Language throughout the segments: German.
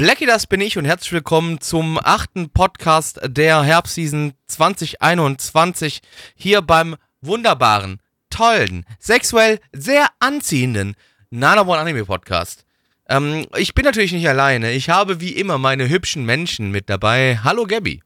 Blackie, das bin ich und herzlich willkommen zum achten Podcast der Herbstseason 2021 hier beim wunderbaren, tollen, sexuell sehr anziehenden Nana One Anime Podcast. Ähm, ich bin natürlich nicht alleine. Ich habe wie immer meine hübschen Menschen mit dabei. Hallo Gabby.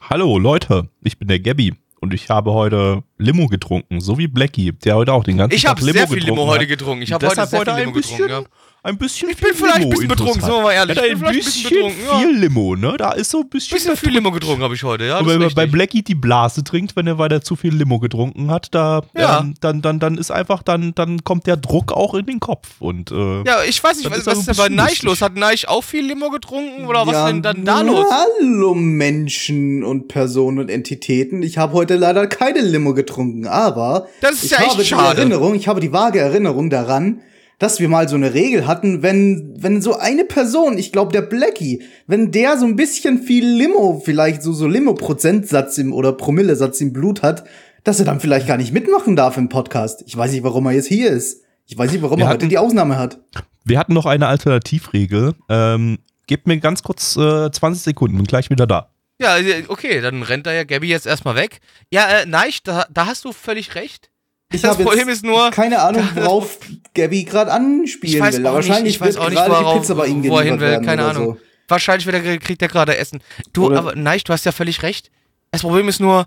Hallo Leute, ich bin der Gabby und ich habe heute Limo getrunken, so wie Blackie, der heute auch den ganzen Ich Tag habe Limo sehr viel getrunken Limo heute hat. getrunken. Ich habe heute sehr viel ein Limo bisschen, getrunken. Ja. Ein bisschen Ich bin viel vielleicht ein bisschen betrunken, sind wir mal ehrlich. Ja, Ich bin ein bisschen bisschen betrunken, ja. viel Limo, ne? Da ist so ein bisschen, Bisschen viel Limo getrunken habe ich heute, ja. Und wenn man bei. Blackie die Blase trinkt, wenn er weiter zu viel Limo getrunken hat, da Ja. ähm, dann, dann, dann ist einfach, dann, dann kommt der Druck auch in den Kopf. Und äh, Ja, ich weiß nicht, was, ist was ist denn bei Neich los? Hat Neich auch viel Limo getrunken oder was Ja, ist denn dann da los? Hallo Menschen und Personen und Entitäten. Ich habe heute leider keine Limo getrunken, aber Das ist ich ja echt habe die schade. Erinnerung, ich habe die vage Erinnerung daran, dass wir mal so eine Regel hatten, wenn wenn so eine Person, ich glaube der Blackie, wenn der so ein bisschen viel Limo, vielleicht so so Limo Prozentsatz im oder Promillesatz im Blut hat, dass er dann vielleicht gar nicht mitmachen darf im Podcast. Ich weiß nicht, warum er jetzt hier ist. Ich weiß nicht, warum Wir er heute hatten- die Ausnahme hat. wir hatten noch eine Alternativregel. Ähm, gebt mir ganz kurz äh, 20 Sekunden, bin gleich wieder da. Ja, äh, okay, dann rennt da ja Gabby jetzt erstmal weg. Ja, äh, Neich, da, da hast du völlig recht. Ich das Problem ist nur, keine Ahnung, worauf Gabby gerade anspielen Ich weiß will. Aber nicht, wahrscheinlich ich weiß wird auch nicht, worauf- die Pizza bei ihm wo er hin will, keine Ahnung. So. wahrscheinlich wird er, kriegt er gerade Essen. Du, Oder- aber Neich, du hast ja völlig recht. Das Problem ist nur,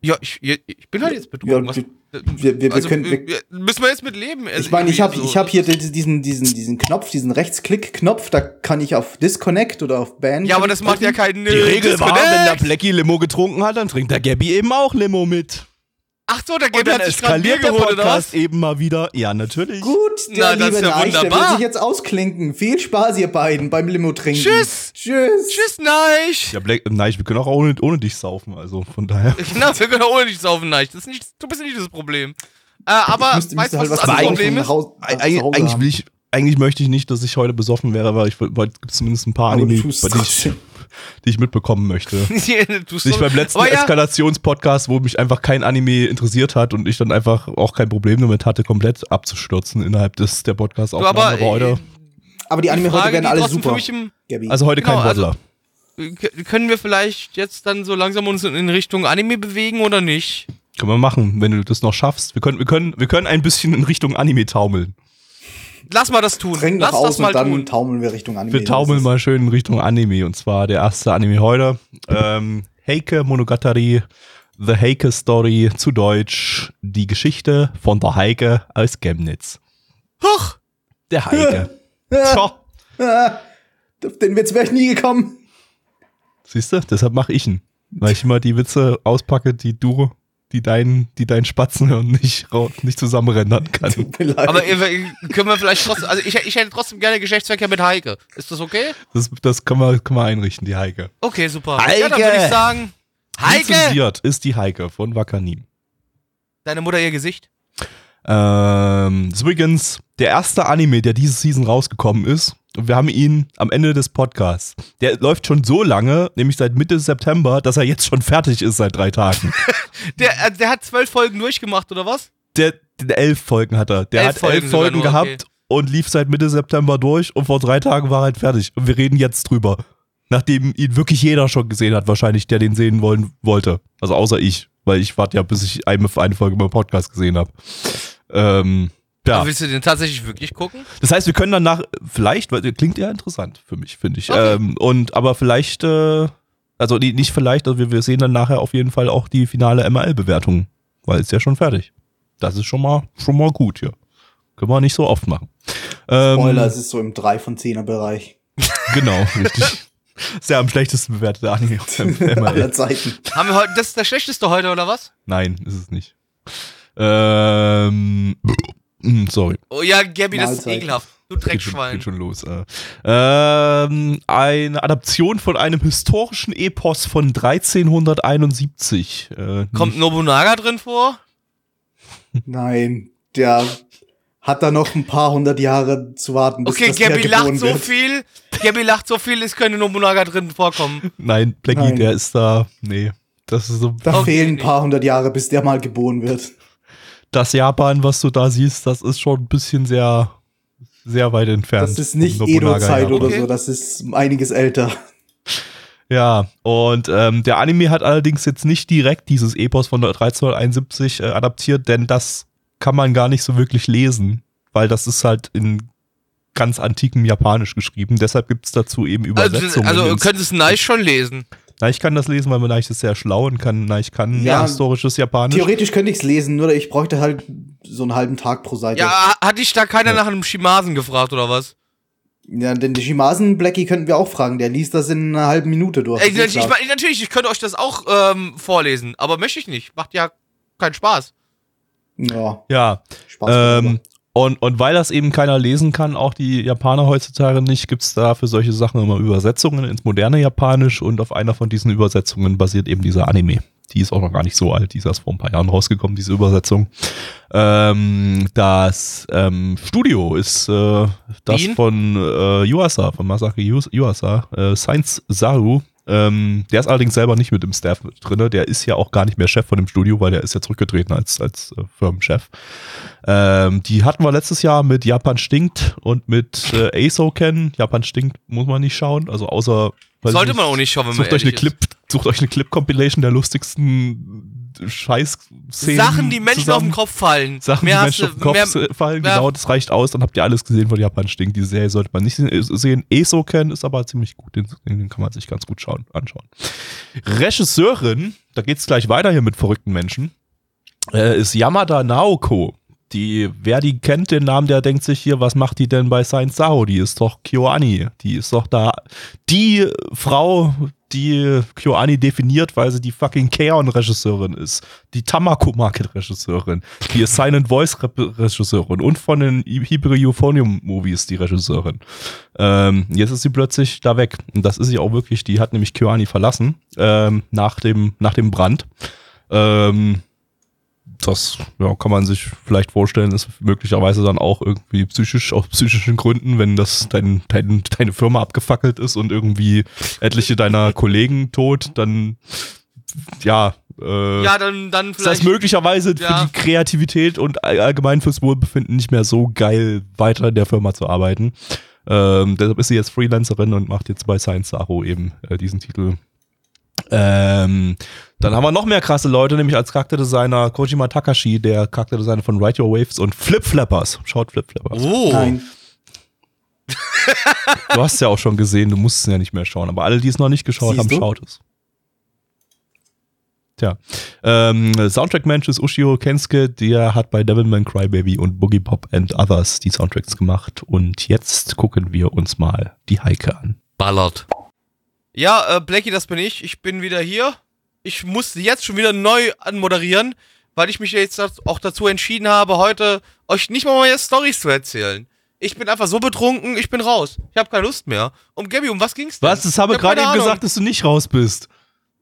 ja, ich, ich bin halt jetzt betrunken. Ja, was, wir- wir- wir also, können- wir- wir- müssen wir jetzt mit leben. Also Ich meine, ich habe ich hab hier diesen, diesen, diesen Knopf, diesen Rechtsklick-Knopf, da kann ich auf Disconnect oder auf Ban. Ja, aber das macht ja keinen Die Regel war, wenn der Disconnect. Blackie Limo getrunken hat, dann trinkt der Gabby eben auch Limo mit. Ach so, der Und Gabby dann eskaliert der? Podcast eben mal wieder. Ja, natürlich. Gut, Na, der das ist liebe ja Neich, der will sich jetzt ausklinken. Viel Spaß, ihr beiden, beim Limo trinken. Tschüss. Tschüss. Tschüss, Neich. Ja, Black, nein, wir können auch ohne, ohne dich saufen, also von daher. Genau, wir können ohne dich saufen, Neich. Das ist nicht, du bist nicht das Problem. Äh, aber, müsste- weißt du, was halt das was zu Problem ist? zu eigentlich, eigentlich, will ich, eigentlich möchte ich nicht, dass ich heute besoffen wäre, weil ich wollte gibt zumindest ein paar Aber Anime, bei die ich. Die ich mitbekommen möchte. Nicht beim letzten Aber ja, Eskalationspodcast, wo mich einfach kein Anime interessiert hat und ich dann einfach auch kein Problem damit hatte, komplett abzustürzen innerhalb des der podcast du, aber, Aufnahme heute. äh, Aber die Anime Frage, heute werden die alle super. Also heute kein Genau, also- Waddler. K- Können wir vielleicht jetzt dann so langsam uns in Richtung Anime bewegen oder nicht? Können wir machen, wenn du das noch schaffst. Wir können, wir können, wir können ein bisschen in Richtung Anime taumeln. Lass mal das tun. Tränken Lass noch das mal und dann tun. taumeln wir Richtung Anime. Wir taumeln mal schön in Richtung Anime und zwar der erste Anime heute. Ähm, Heike Monogatari, The Heike Story, zu Deutsch die Geschichte von der Heike aus Chemnitz. Huch! Der Heike. Ah, auf den Witz wäre ich nie gekommen. siehst du, deshalb mache ich ihn. Weil ich immer die Witze auspacke, die du, die deinen, die deinen Spatzen hören, nicht, nicht zusammenrendern kann. Aber äh, können wir vielleicht trotzdem, also ich, ich hätte trotzdem gerne Geschlechtsverkehr mit Heike. Ist das okay? Das, das können, wir, können wir einrichten, die Heike. Okay, super. Heike! Ja, dann würde ich sagen, Heike! Lizenziert ist die Heike von Wakanim. Deine Mutter ihr Gesicht? Ähm, das ist übrigens der erste Anime, der diese Season rausgekommen ist. Und wir haben ihn am Ende des Podcasts. Der läuft schon so lange, nämlich seit Mitte September, dass er jetzt schon fertig ist seit drei Tagen. Der, äh, der hat zwölf Folgen durchgemacht, oder was? der, der elf Folgen hat er. Der Elf hat Folgen elf Folgen nur, gehabt und lief seit Mitte September durch und vor drei Tagen war er halt fertig. Und wir reden jetzt drüber. Nachdem ihn wirklich jeder schon gesehen hat, wahrscheinlich, der den sehen wollen wollte. Also außer ich, weil ich warte ja, bis ich eine, eine Folge beim Podcast gesehen habe. Ähm, ja. Aber willst du den tatsächlich wirklich gucken? Das heißt, wir können danach vielleicht, weil klingt ja interessant für mich, finde ich. Okay. Ähm, und aber vielleicht, äh, also nicht vielleicht, also wir, wir sehen dann nachher auf jeden Fall auch die finale MRL-Bewertung, weil es ja schon fertig. Das ist schon mal schon mal gut hier. Können wir nicht so oft machen. Ähm, Spoiler, es ist so im 3 von 10er Bereich. Genau, richtig. Ist ja am schlechtesten bewertete Anime auf dem MRL. Aller Zeiten. Haben wir heute, das ist der schlechteste heute, oder was? Nein, ist es nicht. Ähm, mm, sorry. Oh ja, Gabby, das ist Mahlzeit. ekelhaft. Du Geht schon, Dreckschwein. geht schon los. Äh. Ähm, eine Adaption von einem historischen Epos von 1371. Äh, Kommt Nobunaga drin vor? Nein, der hat da noch ein paar hundert Jahre zu warten, bis Okay, das Gabby lacht geboren so wird. viel. Gabby lacht so viel, es könnte Nobunaga drin vorkommen. Nein, Blackie, Nein. der ist da. Nee. Das ist so. Da Okay, fehlen ein paar hundert Jahre, bis der mal geboren wird. Das Japan, was du da siehst, das ist schon ein bisschen sehr, sehr weit entfernt. Das ist nicht Edo-Zeit oder Okay. so, das ist einiges älter. Ja, und ähm, der Anime hat allerdings jetzt nicht direkt dieses Epos von 1371 äh, adaptiert, denn das kann man gar nicht so wirklich lesen, weil das ist halt in ganz antikem Japanisch geschrieben. Deshalb gibt's dazu eben Also, Übersetzungen. also ins- könntest du Neich schon lesen. Na, ich kann das lesen, weil Neich ist sehr schlau und kann, Neich kann Ja, historisches Japanisch. Theoretisch könnte ich es lesen, nur ich bräuchte halt so einen halben Tag pro Seite. Ja, hat dich da keiner nach einem Shimasen gefragt oder was? Ja, denn die Shimasen Blackie könnten wir auch fragen. Der liest das in einer halben Minute durch. Ey, ich, ich, natürlich, ich könnte euch das auch ähm, vorlesen, aber möchte ich nicht. Macht ja keinen Spaß. Ja, Ja, Spaß. ähm, und, und weil das eben keiner lesen kann, auch die Japaner heutzutage nicht, gibt's da für solche Sachen immer Übersetzungen ins moderne Japanisch und auf einer von diesen Übersetzungen basiert eben dieser Anime. Die ist auch noch gar nicht so alt, die ist erst vor ein paar Jahren rausgekommen, diese Übersetzung. Ähm, das ähm, Studio ist äh, das Wien? von äh, Yuasa, von Masaki Yuasa, äh, Science Saru. Ähm, der ist allerdings selber nicht mit im Staff drinne. Der ist ja auch gar nicht mehr Chef von dem Studio, weil der ist ja zurückgetreten als, als äh, Firmenchef. Ähm, die hatten wir letztes Jahr mit Japan stinkt und mit äh, ASO kennen. Japan stinkt muss man nicht schauen, also außer Sollte ich man auch nicht schauen, wenn man Sucht euch eine ist. Clip, sucht euch eine Clip-Compilation der lustigsten Scheiß-Szenen. Sachen, die Menschen zusammen. auf den Kopf fallen. Sachen, Mehr die Menschen auf den Kopf mehr- fallen, mehr- genau, das reicht aus, dann habt ihr alles gesehen von Japan stinkt. Diese Serie sollte man nicht sehen. ESO kennen ist aber ziemlich gut, den, den kann man sich ganz gut schauen, anschauen. Regisseurin, da geht's gleich weiter hier mit verrückten Menschen, äh, ist Yamada Naoko. Die, wer die kennt, den Namen, der denkt sich hier, was macht die denn bei Science Sao? Die ist doch KyoAni. Die ist doch da die Frau, die KyoAni definiert, weil sie die fucking Keon-Regisseurin ist. Die Tamako Market-Regisseurin. Die Silent Voice-Regisseurin und von den Hyper Euphonium-Movies die Regisseurin. Ähm, jetzt ist sie plötzlich da weg. Und das ist sie auch wirklich. Die hat nämlich KyoAni verlassen ähm, nach, dem, nach dem Brand. Ähm, das ja, kann man sich vielleicht vorstellen, ist möglicherweise dann auch irgendwie psychisch, aus psychischen Gründen, wenn das dein, dein, deine Firma abgefackelt ist und irgendwie etliche deiner Kollegen tot, dann ja, äh, Ja, dann, dann ist das vielleicht. möglicherweise Ja. für die Kreativität und all- allgemein fürs Wohlbefinden nicht mehr so geil, weiter in der Firma zu arbeiten. Ähm, deshalb ist sie jetzt Freelancerin und macht jetzt bei Science Saru eben äh, diesen Titel. Ähm, dann haben wir noch mehr krasse Leute, nämlich als Charakterdesigner Kojima Takashi, der Charakterdesigner von Ride Your Waves und Flip Flappers. Schaut Flip Flappers. Oh. Nein. Du hast es ja auch schon gesehen, du musst es ja nicht mehr schauen. Aber alle, die es noch nicht geschaut Siehst haben, du? schaut es. Tja. Ähm, Soundtrack-Mensch ist Ushio Kensuke, der hat bei Devilman Crybaby und Boogie Pop and Others die Soundtracks gemacht. Und jetzt gucken wir uns mal die Heike an. Ballert. Ja, äh, Blackie, das bin ich. Ich bin wieder hier. Ich musste jetzt schon wieder neu anmoderieren, weil ich mich jetzt auch dazu entschieden habe, heute euch nicht mal meine Stories zu erzählen. Ich bin einfach so betrunken, ich bin raus. Ich habe keine Lust mehr. Um Gabby, um was ging's denn? Was? Das habe Ich hab gerade eben gesagt, dass du nicht raus bist.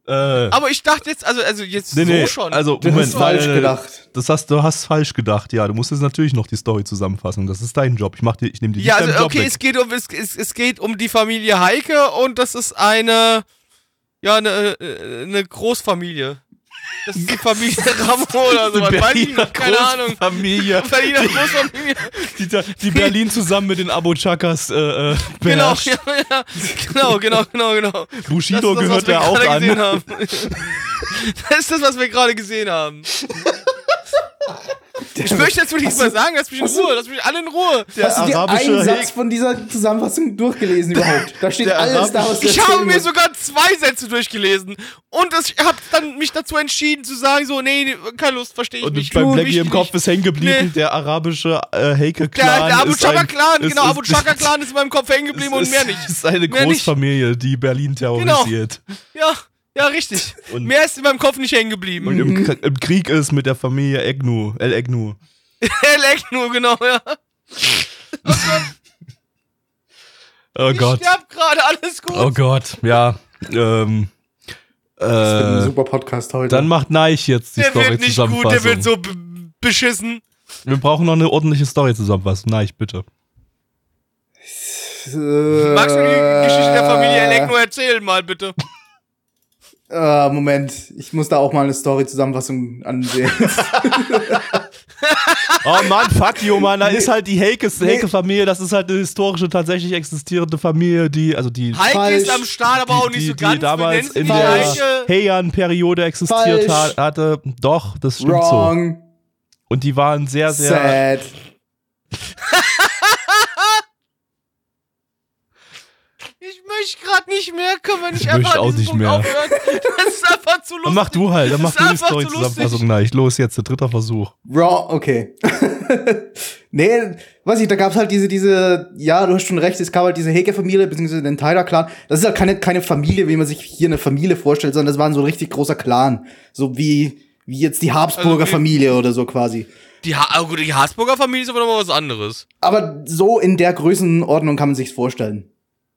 Äh, Aber ich dachte jetzt, also, also jetzt nee, so nee, schon. also Du Moment, hast falsch gedacht. Das hast, du hast falsch gedacht, ja. Du musst jetzt natürlich noch die Story zusammenfassen. Das ist dein Job. Ich mach dir, ich nehme dir ja, nicht also deinen Job okay, weg. es geht um es, es, es geht um die Familie Heike und das ist eine ja eine, eine Großfamilie. Das ist die Familie Ramo oder so. Weiß ich noch, keine Ahnung. Familie. Berliner Großfamilie. Die, die Berlin zusammen mit den Abo Chakas äh, äh, Genau, ja, ja, genau, genau, genau, genau. Bushido das das, gehört ja auch an. Das ist das, was wir gerade gesehen haben. Ich möchte jetzt wirklich mal sagen, lass mich in Ruhe, lass mich alle in Ruhe. Hast du dir einen Satz von dieser Zusammenfassung durchgelesen überhaupt? Da steht der alles da, was du Ich habe mir sogar zwei Sätze durchgelesen und das, ich habe dann mich dazu entschieden zu sagen so, nee, keine Lust, verstehe ich Und nicht. beim Du, Blackie mich im Kopf ist hängen geblieben, Nee. der arabische äh, Heike-Clan. Der, der Abu ist Chaka ein- Clan, ist- genau, Abu Chaka Clan ist in meinem Kopf hängen geblieben und mehr nicht. ist eine Mehr nicht. Genau. Großfamilie, die Berlin terrorisiert. Ja, ja, richtig. Und- mehr ist in meinem Kopf nicht hängen geblieben. Und im, K- im Krieg ist mit der Familie Egnu, El Egnu. Leckt nur, genau, ja. Oh ich Gott. sterb gerade, alles gut. Oh Gott, ja. Ähm, Das wird ein äh, super Podcast heute. dann macht Neich jetzt die der Story wird nicht gut, der wird so beschissen. Wir brauchen noch eine ordentliche Story zusammenfassen. Neich, bitte. äh, Magst du die Geschichte der Familie Eleck nur erzählen, mal bitte? Äh, Moment, ich muss da auch mal eine Story-Zusammenfassung ansehen. Oh Mann, fuck you, Mann. Da ist halt die Heike-Familie. Das ist halt eine historische, tatsächlich existierende Familie, die, also die, Heike Falsch. ist am Start, aber auch nicht die, so die ganz. damals Wir in der. Heian-Periode existiert Falsch. hat, hatte. Doch, das stimmt so. Wrong. Und die waren sehr, sehr. Sad. Ich möchte gerade nicht mehr, können wir nicht Ich einfach auch nicht Punkt mehr. aufhören? Das ist einfach zu lustig. Dann mach du halt, dann mach du die Story-Zusammenfassung. lustig. Nein, los jetzt, der dritte Versuch. Wrong, okay. nee, weiß ich, da gab's halt diese, diese, ja, du hast schon recht, es gab halt diese Heke-Familie, beziehungsweise den Tyler-Clan. Das ist halt keine, keine Familie, wie man sich hier eine Familie vorstellt, sondern das war so ein richtig großer Clan. So wie, wie jetzt die Habsburger Also Familie oder so quasi. Die, ha oh gut, die Habsburger Familie ist aber noch mal was anderes. Aber so in der Größenordnung kann man sich's vorstellen.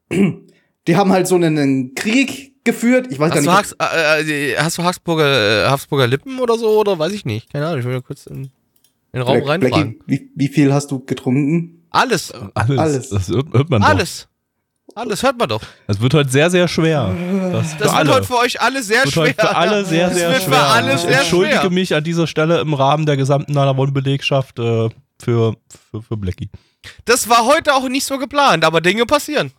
Die haben halt so einen, Krieg geführt. Ich weiß Hast du, gar nicht. äh, äh, hast du Habsburger, äh, Habsburger Lippen oder so? Oder weiß ich nicht. Keine Ahnung, ich will nur kurz in, in den Raum Black- reinfragen. wie, wie viel hast du getrunken? Alles. Alles. Alles. Das hört, hört man doch. Alles. Alles hört man doch. Das wird heute sehr, sehr schwer. Das, Das für wird alle. heute für euch alle sehr wird schwer. heute für alle sehr, Das sehr für schwer. alle ich sehr entschuldige schwer. mich an dieser Stelle im Rahmen der gesamten Nanavon-Belegschaft äh, für, für, für Blackie. Das war heute auch nicht so geplant, aber Dinge passieren.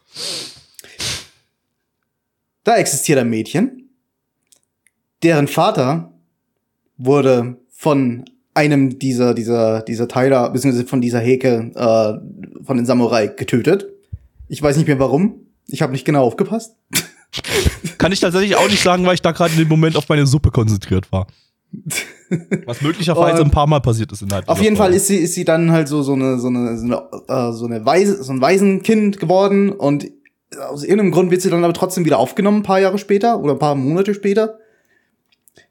Da existiert ein Mädchen, deren Vater wurde von einem dieser, dieser, dieser Tyler, beziehungsweise von dieser Heke, äh, von den Samurai getötet. Ich weiß nicht mehr warum. Ich habe nicht genau aufgepasst. Kann ich tatsächlich auch nicht sagen, weil ich da gerade in dem Moment auf meine Suppe konzentriert war. Was möglicherweise ein paar Mal passiert ist innerhalb Auf jeden Fall ist sie, ist sie dann halt so, so eine, so eine, so eine, äh, so eine Weise, so ein Waisenkind geworden und aus irgendeinem Grund wird sie dann aber trotzdem wieder aufgenommen, ein paar Jahre später oder ein paar Monate später.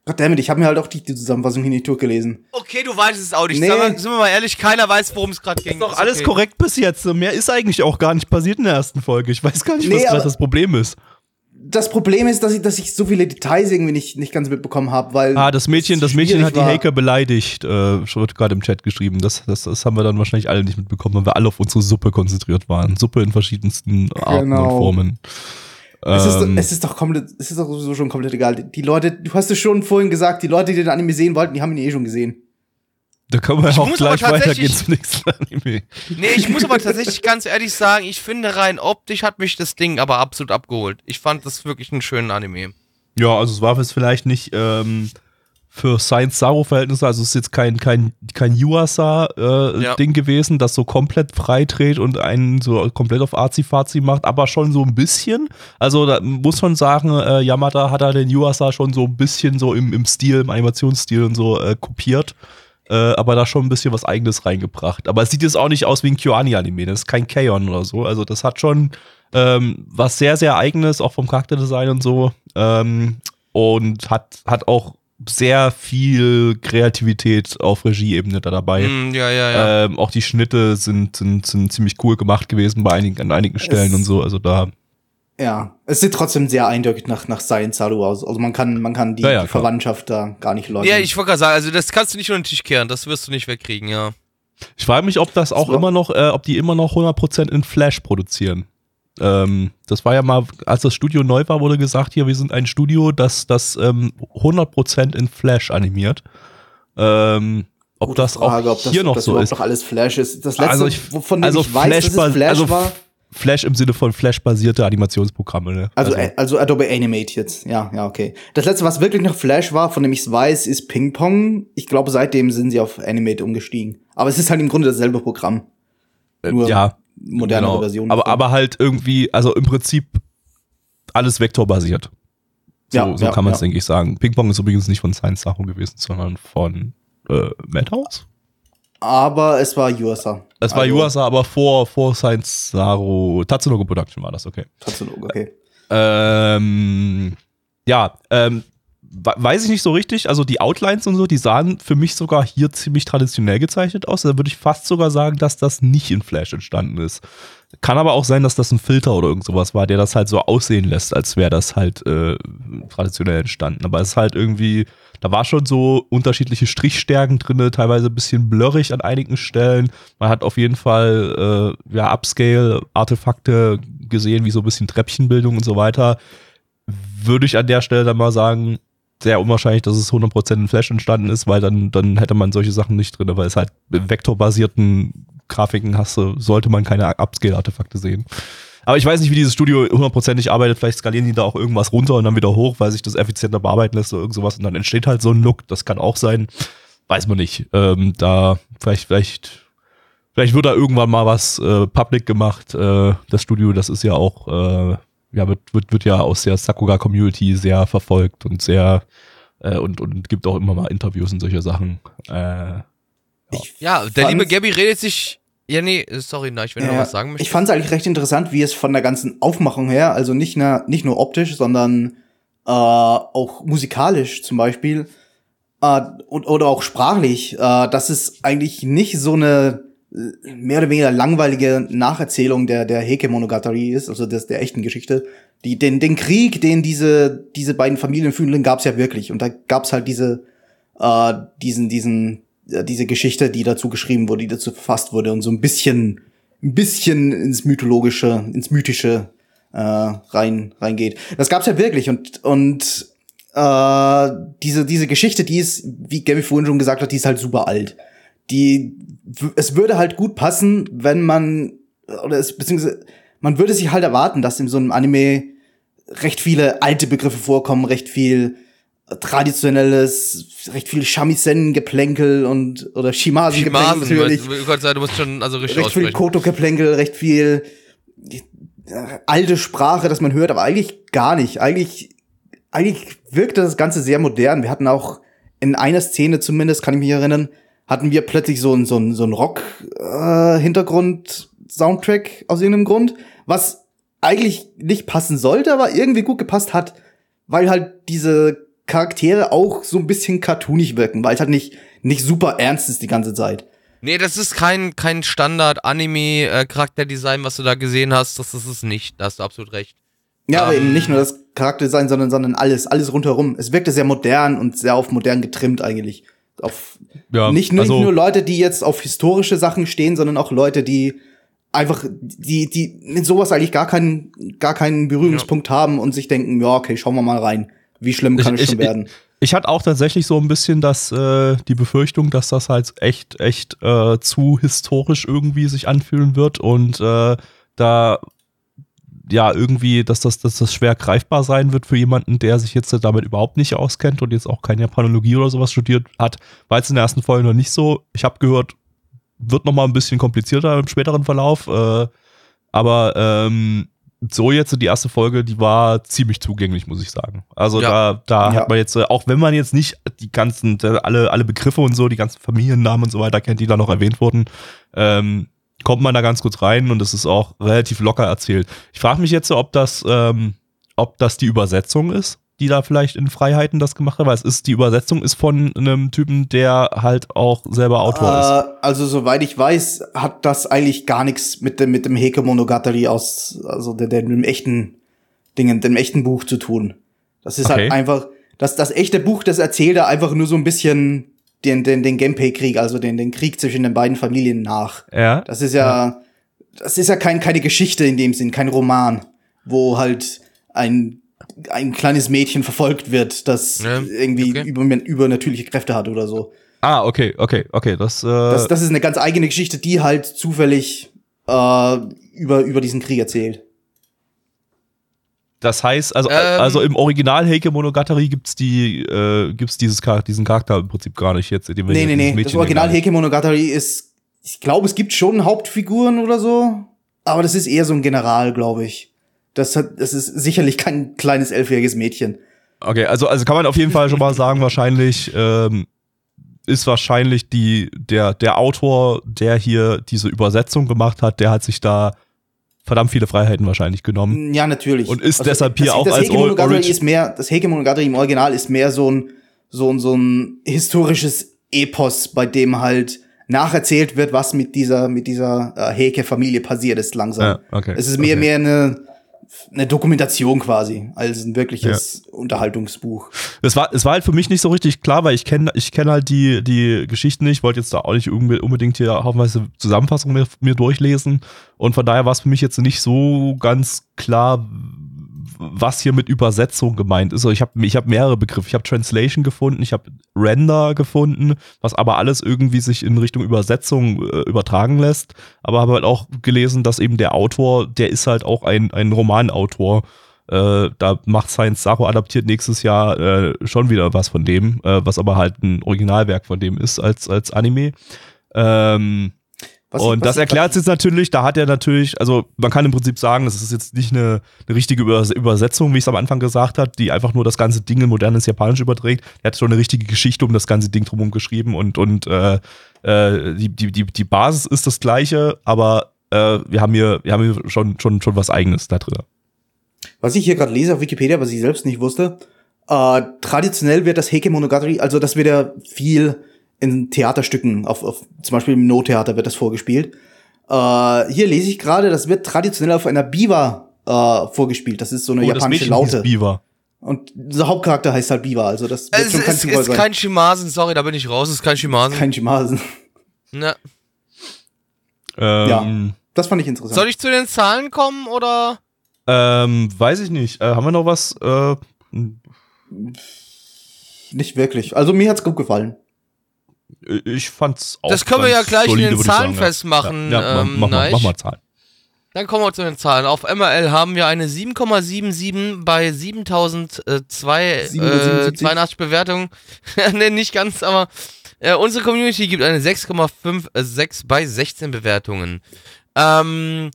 Goddammit, ich habe mir halt auch die, die Zusammenfassung hier nicht durchgelesen. Okay, du weißt es auch nicht. Nee. Sag mal, sind wir mal ehrlich, keiner weiß, worum es gerade ging. Ist doch alles korrekt bis jetzt. Mehr ist eigentlich auch gar nicht passiert in der ersten Folge. Ich weiß gar nicht, was Nee, gerade aber- das Problem ist. Das Problem ist, dass ich, dass ich so viele Details irgendwie nicht, nicht ganz mitbekommen habe, weil. Ah, das Mädchen, das Mädchen hat die war. Hacker beleidigt. Äh, schon wird gerade im Chat geschrieben. Das, das, das haben wir dann wahrscheinlich alle nicht mitbekommen, weil wir alle auf unsere Suppe konzentriert waren. Suppe in verschiedensten Arten und Genau. Formen. Es ist, Ähm, es ist doch komplett, es ist doch sowieso schon komplett egal. Die Leute, du hast es schon vorhin gesagt, die Leute, die den Anime sehen wollten, die haben ihn eh schon gesehen. Da können wir Ich auch gleich weitergehen zum nächsten Anime. Nee, ich muss aber tatsächlich ganz ehrlich sagen, ich finde rein optisch hat mich das Ding aber absolut abgeholt. Ich fand das wirklich einen schönen Anime. Ja, also es war jetzt vielleicht nicht ähm, für Science-Saro-Verhältnisse, also es ist jetzt kein, kein, kein Yuasa-Ding Ja. gewesen, das so komplett frei dreht und einen so komplett auf Azi-Fazi macht, aber schon so ein bisschen. Also da muss man sagen, äh, Yamada hat da den Yuasa schon so ein bisschen so im, im Stil, im Animationsstil und so äh, kopiert. Äh, aber da schon ein bisschen was eigenes reingebracht. Aber es sieht jetzt auch nicht aus wie ein Kyoani-Anime, das ist kein Kaon oder so. Also das hat schon ähm, was sehr, sehr eigenes, auch vom Charakterdesign und so. Ähm, und hat, hat auch sehr viel Kreativität auf Regieebene da dabei. Hm, ja, ja, ja. Ähm, auch die Schnitte sind, sind, sind ziemlich cool gemacht gewesen bei einigen, an einigen Stellen und so. Also da, Ja, es sieht trotzdem sehr eindeutig nach, nach Science Saru aus. Also man kann, man kann die, Ja, ja, die. Verwandtschaft da gar nicht leugnen. ja, ich wollte gerade sagen, also das kannst du nicht unter den Tisch kehren, das wirst du nicht wegkriegen, ja. ich frage mich, ob das auch war- immer noch, äh, ob die immer noch 100% in Flash produzieren. Ähm, das war ja mal, als das Studio neu war, wurde gesagt, hier, wir sind ein Studio, das das ähm, 100% in Flash animiert. Ähm, ob Gute das Frage, auch ob das, hier ob noch das so ist. noch alles Flash ist. Das letzte, Also ich- wovon also ich weiß, dass es Flash- Flash also war. Flash im Sinne von Flash-basierte Animationsprogramme, ne? Also, also, also Adobe Animate jetzt. Ja, ja, okay. Das letzte, was wirklich noch Flash war, von dem ich es weiß, ist Ping Pong. Ich glaube, seitdem sind sie auf Animate umgestiegen. Aber es ist halt im Grunde dasselbe Programm. Nur ja, modernere genau. Version. Aber, aber halt irgendwie, also im Prinzip alles vektorbasiert. So, Ja, so ja, kann man es, ja. denke ich, sagen. Ping-Pong ist übrigens nicht von Science Sachen gewesen, sondern von äh, Madhouse? Aber es war Yuasa. Das war Also, Yuasa, aber vor, vor Science Saru. Tatsunoko Production war das, okay. Tatsunoko, okay. Ähm, ja, ähm, weiß ich nicht so richtig. Also die Outlines und so, die sahen für mich sogar hier ziemlich traditionell gezeichnet aus. Da würde ich fast sogar sagen, dass das nicht in Flash entstanden ist. Kann aber auch sein, dass das ein Filter oder irgend sowas war, der das halt so aussehen lässt, als wäre das halt äh, traditionell entstanden. Aber es ist halt irgendwie, da war schon so unterschiedliche Strichstärken drin, teilweise ein bisschen blurrig an einigen Stellen. Man hat auf jeden Fall äh, ja, Upscale-Artefakte gesehen, wie so ein bisschen Treppchenbildung und so weiter. Würde ich an der Stelle dann mal sagen, sehr unwahrscheinlich, dass es 100% in Flash entstanden ist, weil dann, dann hätte man solche Sachen nicht drin, weil es halt vektorbasierten Grafiken hast, sollte man keine Upscale-Artefakte sehen. Aber ich weiß nicht, wie dieses Studio hundertprozentig arbeitet. Vielleicht skalieren die da auch irgendwas runter und dann wieder hoch, weil sich das effizienter bearbeiten lässt oder irgend sowas. Und dann entsteht halt so ein Look. Das kann auch sein. Weiß man nicht. Ähm, da vielleicht, vielleicht, vielleicht wird da irgendwann mal was äh, public gemacht. Äh, das Studio, das ist ja auch, äh, ja, wird, wird, wird ja aus der Sakuga-Community sehr verfolgt und sehr äh, und, und gibt auch immer mal Interviews und solche Sachen. Äh, ich ja, der liebe Gabby redet sich. Ja, nee, sorry, na, ich will ja, noch was sagen möchte. Ich fand es eigentlich recht interessant, wie es von der ganzen Aufmachung her, also nicht, na, nicht nur optisch, sondern äh, auch musikalisch zum Beispiel äh, und, oder auch sprachlich, äh, dass es eigentlich nicht so eine äh, mehr oder weniger langweilige Nacherzählung der der Heike Monogatari ist, also des, der echten Geschichte. Die, den, den Krieg, den diese diese beiden Familien fühlen, gab's ja wirklich und da gab's halt diese äh, diesen diesen diese Geschichte, die dazu geschrieben wurde, die dazu verfasst wurde und so ein bisschen, ein bisschen ins mythologische, ins mythische äh, rein reingeht. Das gab's ja wirklich und und äh, diese diese Geschichte, die ist, wie Gabby vorhin schon gesagt hat, die ist halt super alt. Die es würde halt gut passen, wenn man oder es beziehungsweise man würde sich halt erwarten, dass in so einem Anime recht viele alte Begriffe vorkommen, recht viel traditionelles, recht viel Shamisen-Geplänkel und oder Shimasen-Geplänkel natürlich. Du, Gott sei, du musst schon also richtig Recht viel Koto-Geplänkel, recht viel äh, alte Sprache, dass man hört, aber eigentlich gar nicht. Eigentlich, eigentlich wirkte das Ganze sehr modern. Wir hatten auch in einer Szene zumindest, kann ich mich erinnern, hatten wir plötzlich so ein so ein so ein Rock-Hintergrund-Soundtrack äh, aus irgendeinem Grund, was eigentlich nicht passen sollte, aber irgendwie gut gepasst hat, weil halt diese Charaktere auch so ein bisschen cartoonig wirken, weil es halt nicht, nicht super ernst ist die ganze Zeit. Nee, das ist kein, kein Standard-Anime-Charakterdesign, was du da gesehen hast. Das ist es nicht. Da hast du absolut recht. Ja, um, aber eben ähm, nicht nur das Charakterdesign, sondern, sondern alles, alles rundherum. Es wirkte sehr modern und sehr auf modern getrimmt eigentlich. Auf ja, nicht, nur, also, nicht nur Leute, die jetzt auf historische Sachen stehen, sondern auch Leute, die einfach, die, die mit sowas eigentlich gar keinen, gar keinen Berührungspunkt ja. haben und sich denken, ja, okay, schauen wir mal rein. Wie schlimm kann ich, es schon werden? Ich, ich hatte auch tatsächlich so ein bisschen das, äh, die Befürchtung, dass das halt echt, echt äh, zu historisch irgendwie sich anfühlen wird und äh, da ja irgendwie, dass das, dass das schwer greifbar sein wird für jemanden, der sich jetzt damit überhaupt nicht auskennt und jetzt auch keine Japanologie oder sowas studiert hat. War jetzt in der ersten Folge noch nicht so. Ich habe gehört, wird noch mal ein bisschen komplizierter im späteren Verlauf. Äh, aber ähm, so jetzt die erste Folge, die war ziemlich zugänglich, muss ich sagen. Also ja. da, da ja. hat man jetzt, äh, auch wenn man jetzt nicht die ganzen, alle, alle Begriffe und so, die ganzen Familiennamen und so weiter kennt, die da noch erwähnt wurden, ähm, kommt man da ganz kurz rein und es ist auch relativ locker erzählt. Ich frage mich jetzt, ob das, ähm, ob das die Übersetzung ist die da vielleicht in Freiheiten das gemacht hat? Weil es ist, die Übersetzung ist von einem Typen, der halt auch selber Autor äh, ist. Also, soweit ich weiß, hat das eigentlich gar nichts mit dem, mit dem Heike Monogatari aus, also der, der, dem echten Dingen, dem echten Buch zu tun. Das ist halt okay. halt einfach, das, das echte Buch, das erzählt er einfach nur so ein bisschen den, den, den Genpei-Krieg, also den, den Krieg zwischen den beiden Familien nach. Ja. Das ist ja, ja. das ist ja kein, keine Geschichte in dem Sinn, kein Roman, wo halt ein ein kleines Mädchen verfolgt wird, das ja, irgendwie okay. über, übernatürliche Kräfte hat oder so. Ah, okay, okay, okay. Das, äh das, das ist eine ganz eigene Geschichte, die halt zufällig äh, über, über diesen Krieg erzählt. Das heißt, also, ähm, also im Original Heike Monogatari gibt's die, äh, gibt's dieses diesen Charakter im Prinzip gar nicht jetzt. Nee, nee, nee. Das Original Heike Monogatari ist, ich glaube, es gibt schon Hauptfiguren oder so, aber das ist eher so ein General, glaube ich. Das, hat, das ist sicherlich kein kleines elfjähriges Mädchen. Okay, also, also kann man auf jeden Fall schon mal sagen, wahrscheinlich ähm, ist wahrscheinlich die, der, der Autor, der hier diese Übersetzung gemacht hat, der hat sich da verdammt viele Freiheiten wahrscheinlich genommen. Ja, natürlich. Und ist deshalb hier das, auch das als Heike Monogatari Origin- ist mehr, das Heike Monogatari im Original ist mehr so ein, so ein, so ein historisches Epos, bei dem halt nacherzählt wird, was mit dieser, mit dieser äh, Heike-Familie passiert ist langsam. Ja, okay, Es ist mehr, okay. mehr eine, eine Dokumentation quasi, als ein wirkliches Unterhaltungsbuch. Es war, es war halt für mich nicht so richtig klar, weil ich kenne ich kenn halt die, die Geschichten nicht, wollte jetzt da auch nicht unbedingt hier haufenweise Zusammenfassungen mir, mir durchlesen. Und von daher war es für mich jetzt nicht so ganz klar, was hier mit Übersetzung gemeint ist. Also ich habe ich hab mehrere Begriffe. Ich habe Translation gefunden, ich habe Render gefunden, was aber alles irgendwie sich in Richtung Übersetzung äh, übertragen lässt. Aber habe halt auch gelesen, dass eben der Autor, der ist halt auch ein, ein Romanautor. Äh, da macht Science Sacho adaptiert nächstes Jahr äh, schon wieder was von dem, äh, was aber halt ein Originalwerk von dem ist als, als Anime. Ähm, Was und was das erklärt jetzt natürlich, da hat er natürlich, also man kann im Prinzip sagen, das ist jetzt nicht eine, eine richtige Übers- Übersetzung, wie ich es am Anfang gesagt habe, die einfach nur das ganze Ding in modernes Japanisch überträgt. Er hat schon eine richtige Geschichte um das ganze Ding drumherum geschrieben und, und äh, äh, die, die, die, die Basis ist das gleiche, aber äh, wir haben hier, wir haben hier schon, schon, schon was Eigenes da drin. Was ich hier gerade lese auf Wikipedia, was ich selbst nicht wusste, äh, traditionell wird das Heike Monogatari, also das wird ja viel in Theaterstücken, auf, auf zum Beispiel im No-Theater wird das vorgespielt. Äh, hier lese ich gerade, das wird traditionell auf einer Biwa äh, vorgespielt. Das ist so eine Oh, das japanische hieß Laute. Biber. Und der Hauptcharakter heißt halt Biwa, also das wird Es schon kein ist, Zufall ist sein. kein Shimasen, sorry, da bin ich raus, es ist kein Shimasen. kein Shimasen. Na, Ähm, Das fand ich interessant. soll ich zu den Zahlen kommen oder? ähm, weiß ich nicht. Äh, haben wir noch was? Äh, Nicht wirklich. Also mir hat's gut gefallen. Ich fand's auch Das können wir ja gleich in solide, den würd ich Zahlen sagen, festmachen, Ja, ja ähm, mach, mach, mach mal Zahlen. Dann kommen wir zu den Zahlen. Auf MRL haben wir eine 7,77 bei 7002 äh, 777. 82 Bewertungen. ne, nicht ganz, aber äh, unsere Community gibt eine 6,56 bei 16 Bewertungen. Ähm,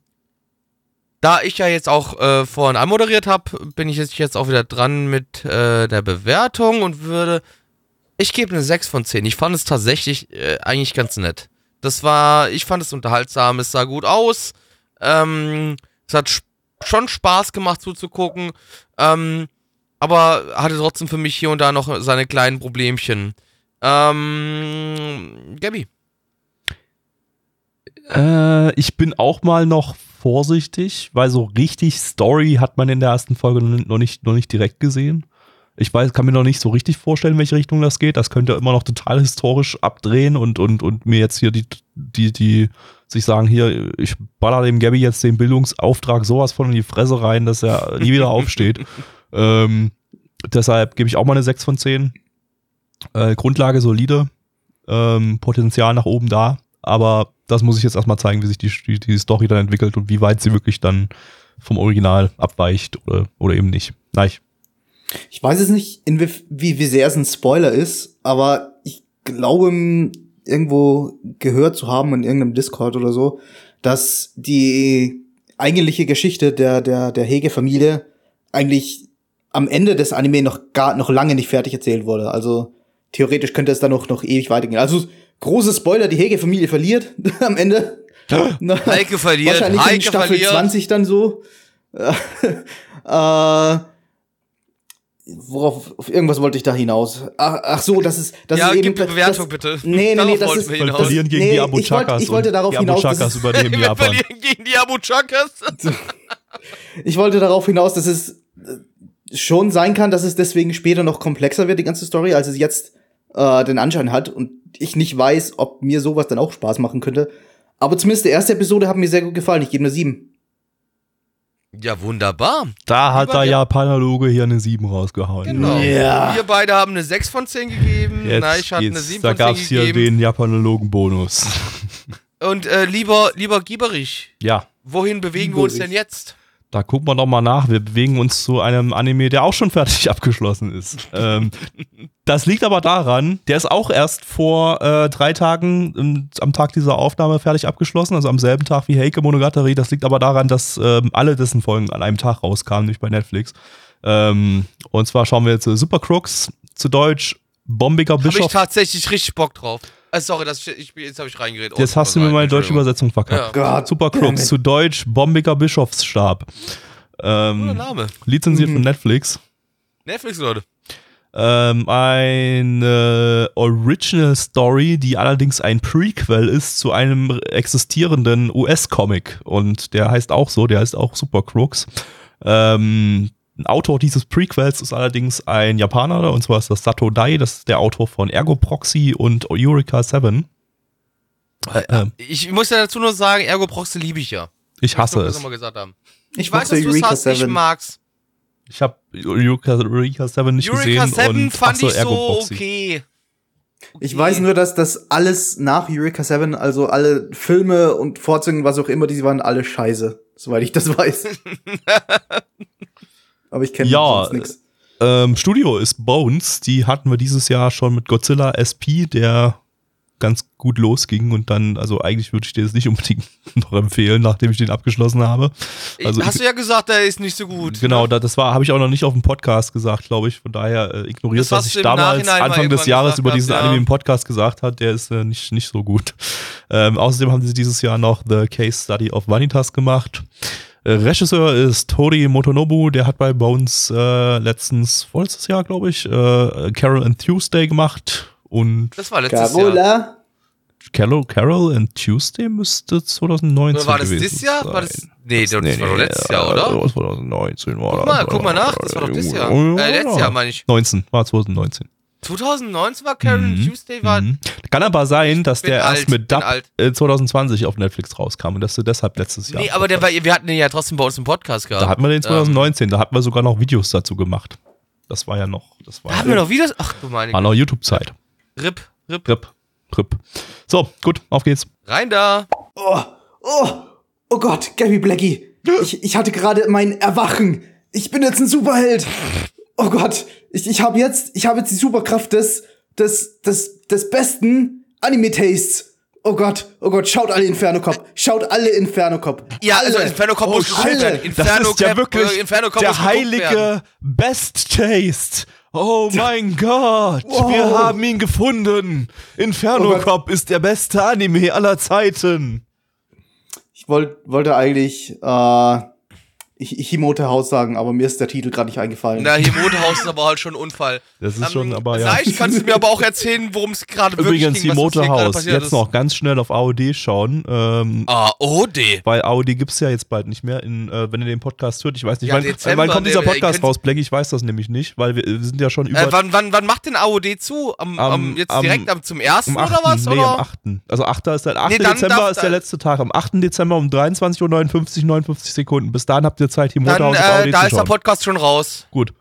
da ich ja jetzt auch äh, vorhin anmoderiert habe, bin ich jetzt, jetzt auch wieder dran mit äh, der Bewertung und würde. Ich gebe eine 6 von 10. Ich fand es tatsächlich äh, eigentlich ganz nett. Das war, ich fand es unterhaltsam, es sah gut aus. Ähm, es hat schon Spaß gemacht zuzugucken. Ähm, aber hatte trotzdem für mich hier und da noch seine kleinen Problemchen. Ähm, Gabby. Äh, ich bin auch mal noch vorsichtig, weil so richtig Story hat man in der ersten Folge noch nicht, noch nicht direkt gesehen. Ich weiß, kann mir noch nicht so richtig vorstellen, in welche Richtung das geht. Das könnte immer noch total historisch abdrehen und, und, und mir jetzt hier die, die, die, sich sagen, hier, ich baller dem Gabby jetzt den Bildungsauftrag sowas von in die Fresse rein, dass er nie wieder aufsteht. Ähm, deshalb gebe ich auch mal eine 6 von 10. Äh, Grundlage solide, ähm, Potenzial nach oben da, aber das muss ich jetzt erstmal zeigen, wie sich die, die, die Story dann entwickelt und wie weit sie wirklich dann vom Original abweicht oder, oder eben nicht. Nein. Ich weiß es nicht, in wie, wie, sehr es ein Spoiler ist, aber ich glaube, irgendwo gehört zu haben in irgendeinem Discord oder so, dass die eigentliche Geschichte der, der, der Hege-Familie eigentlich am Ende des Anime noch gar, noch lange nicht fertig erzählt wurde. Also, theoretisch könnte es dann noch, noch ewig weitergehen. Also, große Spoiler, die Hege-Familie verliert am Ende. Heike verliert, Wahrscheinlich in Heike Staffel verliert. 20 dann so. äh, worauf, auf irgendwas wollte ich da hinaus. Ach, ach so, das ist, das ja, ist eben. gib Bewertung das, bitte. Nee, nee, Darauf nee, das ist, wir verlieren gegen Nee, die ich Abu wollte- Chakas. ich wollte darauf die Abu hinaus, dass Chakas es- übernehmen Wir Japan. verlieren gegen die Abu Chakas. ich wollte darauf hinaus, dass es äh, schon sein kann, dass es deswegen später noch komplexer wird, die ganze Story, als es jetzt äh, den Anschein hat und ich nicht weiß, ob mir sowas dann auch Spaß machen könnte. Aber zumindest die erste Episode hat mir sehr gut gefallen. Ich gebe eine 7. Ja, wunderbar. Da hat Lieber der Gab- Japanologe hier eine 7 rausgehauen. Genau. Ja. Wir beide haben eine 6 von 10 gegeben. Jetzt Neich hat eine geht's. 7 da von 10 gab's hier gegeben. den Japanologen-Bonus. Und äh, lieber, lieber Gieberich, ja, wohin bewegen wir uns Gieberich. denn jetzt? Da gucken wir noch mal nach. Wir bewegen uns zu einem Anime, der auch schon fertig abgeschlossen ist. ähm, das liegt aber daran, der ist auch erst vor äh, drei Tagen ähm, am Tag dieser Aufnahme fertig abgeschlossen, also am selben Tag wie Heike Monogatari. Das liegt aber daran, dass ähm, alle dessen Folgen an einem Tag rauskamen, nicht bei Netflix. Ähm, und zwar schauen wir jetzt äh, Super Crooks zu Deutsch Bombiger Habe ich Bischof. tatsächlich richtig Bock drauf. Äh, sorry, das, ich, jetzt habe ich reingeredet. Oh, Jetzt tut hast du mir meine deutsche. Übersetzung verkackt. Ja. Super Crooks, zu Deutsch Bombiger Bischofsstab. Cooler Ähm, Name. lizenziert Mhm. von Netflix. Netflix, Leute. Ähm, eine Original Story, die allerdings ein Prequel ist zu einem existierenden US-Comic. Und der heißt auch so, der heißt auch Super Crooks. Ähm, ein Autor dieses Prequels ist allerdings ein Japaner, und zwar ist das Sato Dai, das ist der Autor von Ergo Proxy und Eureka 7. Ähm, Ich muss ja dazu nur sagen, Ergo Proxy liebe ich ja. ich hasse ich es. noch mal gesagt haben. Ich Ich weiß, dass du es Eureka hast, ich 7. mag's. Ich habe Eureka, Eureka 7 nicht Eureka gesehen. 7 und fand hasse ich Ergo so Proxy. okay. Ich weiß nur, dass das alles nach Eureka 7, also alle Filme und Fortsetzungen, was auch immer, die waren alle scheiße, soweit ich das weiß. Aber ich kenne Ja, sonst nix. Ähm, Studio ist Bones. Die hatten wir dieses Jahr schon mit Godzilla SP, der ganz gut losging und dann, also eigentlich würde ich dir das nicht unbedingt noch empfehlen, nachdem ich den abgeschlossen habe. Also Hast du ja gesagt, der ist nicht so gut. Genau, ne? da, das war, habe ich auch noch nicht auf dem Podcast gesagt, glaube ich. Von daher äh, ignoriert, Das, was ich damals Nachhinein Anfang des Jahres über hast, diesen ja. Anime im Podcast gesagt hat, der ist äh, nicht, nicht so gut. Ähm, außerdem haben sie dieses Jahr noch The Case Study of Vanitas gemacht. Regisseur ist Tori Motonobu, der hat bei Bones äh, letztens, vorletztes Jahr, glaube ich, äh, Carol and Tuesday gemacht. Und Das war letztes Jahr. Carola? Carol, Carol and Tuesday müsste 2019 Oder war das gewesen dieses Jahr? sein. War das, nee, das, war doch letztes Jahr, oder? Das war 2019 war Guck das. mal, guck mal nach, das war doch dieses Jahr. Ja, Äh, letztes ja. Jahr meine ich. 19, war 2019. 2019 war Karen Mhm. Tuesday, war. Mhm. Kann aber sein, dass der alt, erst mit Dub alt. äh, 2020 auf Netflix rauskam und dass du deshalb letztes Jahr. Nee, aber der war, wir hatten den ja trotzdem bei uns im Podcast gehabt. da hatten wir den Ähm, 2019, da hatten wir sogar noch Videos dazu gemacht. Das war ja noch, das war, Da hatten wir noch Videos. Ach du meine war noch YouTube-Zeit. Rip, Rip. Rip, Rip. So, gut, auf geht's. Rein da. Oh, oh, oh Gott, Gabby Blackie. Ich, ich hatte gerade mein Erwachen. Ich bin jetzt ein Superheld. Oh Gott, ich, ich habe jetzt, ich habe jetzt die Superkraft des, des, des, des besten Anime-Tastes. Oh Gott, oh Gott, schaut alle Inferno Cop. Schaut alle Inferno Cop. Ja, alle. also Inferno Cop muss geguckt alle. werden. Inferno das ist ja wirklich äh, Inferno Cop muss der heilige Best Taste. Oh mein Gott, Wow. wir haben ihn gefunden. Inferno Oh. Cop ist der beste Anime aller Zeiten. Ich wollt, wollte eigentlich äh, ich, Himote Haus sagen, aber mir ist der Titel gerade nicht eingefallen. Na, hier Motorhaus ist aber halt schon ein Unfall. Das ist schon, Ähm, aber ja. Vielleicht kannst du mir aber auch erzählen, worum es gerade wirklich Übrigens, ging, Motorhaus, passiert jetzt ist. noch ganz schnell auf AOD schauen. Ähm, Ah, OD. Weil AOD gibt's ja jetzt bald nicht mehr, in, äh, wenn ihr den Podcast hört. Ich weiß nicht, Ja, wann, Dezember, wann kommt dieser Podcast raus, Black? Ich weiß das nämlich nicht, weil wir, wir sind ja schon über Äh, wann, wann, wann macht denn AOD zu? Am, Am- am, jetzt am- direkt am, zum ersten am 8. oder was? Nee, oder? am 8. Also 8. ist der 8. Nee, Dezember ist der letzte Tag. Am 8. Dezember um 23.59 Uhr 59 Sekunden. Bis dahin habt ihr Zeit, die Dann, Motorhaus auf äh, da ist der. Podcast schon raus. Gut.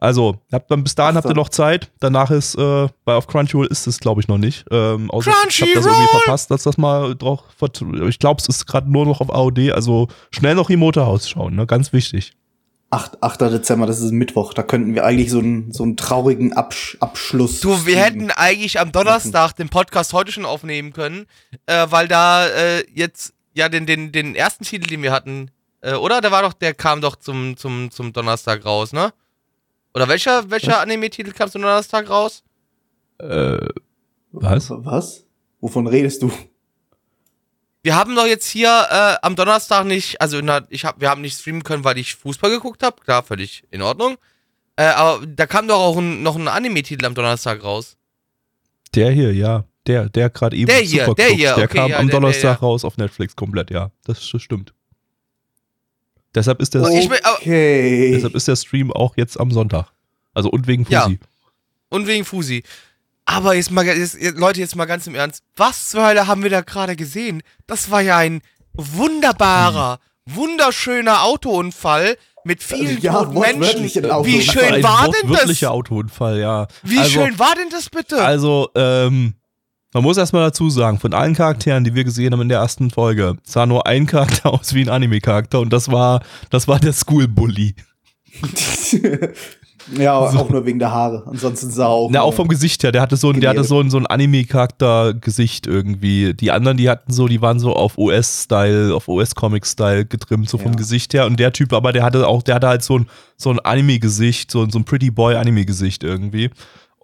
Also, habt dann bis dahin habt ihr noch Zeit. Danach ist, äh, bei auf Crunchyroll ist es, glaube ich, noch nicht. Ähm, außer ich hab das Crunchyroll! irgendwie verpasst, dass das mal drauf. Ich glaube, es ist gerade nur noch auf AOD. Also schnell noch im Motorhaus schauen, ne? Ganz wichtig. 8, 8. Dezember, das ist Mittwoch. Da könnten wir eigentlich so einen, so einen traurigen Absch Abschluss. Du, wir hätten eigentlich am Donnerstag den Podcast heute schon aufnehmen können, äh, weil da äh, jetzt ja den, den, den ersten Titel, den wir hatten, äh, oder? Der war doch, der kam doch zum, zum, zum Donnerstag raus, ne? Oder welcher, welcher Anime-Titel kam zum Donnerstag raus? Äh, was? Was? Wovon redest du? Wir haben doch jetzt hier äh, am Donnerstag nicht, also na, ich hab, wir haben nicht streamen können, weil ich Fußball geguckt habe. Klar, völlig in Ordnung. Äh, aber da kam doch auch ein, noch ein Anime-Titel am Donnerstag raus. Der hier, ja. Der, der gerade eben Der hier, super der guckt. hier, Der okay, kam ja, am der- Donnerstag der, ja. raus auf Netflix komplett, ja. Das, das stimmt. Deshalb ist, der, ich will- aber- Okay. deshalb ist der Stream auch jetzt am Sonntag. Also und wegen Ja. Fusi. Und wegen Fusi. Aber jetzt mal, jetzt, Leute, jetzt mal ganz im Ernst. Was zur Hölle haben wir da gerade gesehen? Das war ja ein wunderbarer, wunderschöner Autounfall mit vielen Ja, toten Menschen. Wie schön ein war denn das? Autounfall, ja. Wie also, schön war denn das bitte? Also, ähm, man muss erstmal dazu sagen, von allen Charakteren, die wir gesehen haben in der ersten Folge, sah nur ein Charakter aus wie ein Anime-Charakter und das war, das war der School Bully. ja, auch nur wegen der Haare. Ansonsten sah auch. Na, auch vom Gesicht her, der hatte so ein, der hatte so ein, so ein Anime-Charakter-Gesicht irgendwie. Die anderen, die hatten so, die waren so auf US-Style, auf US-Comic-Style getrimmt, so vom Ja. Gesicht her. Und der Typ, aber der hatte auch, der hatte halt so ein, so ein Anime-Gesicht, so, ein- so ein Pretty Boy-Anime-Gesicht irgendwie.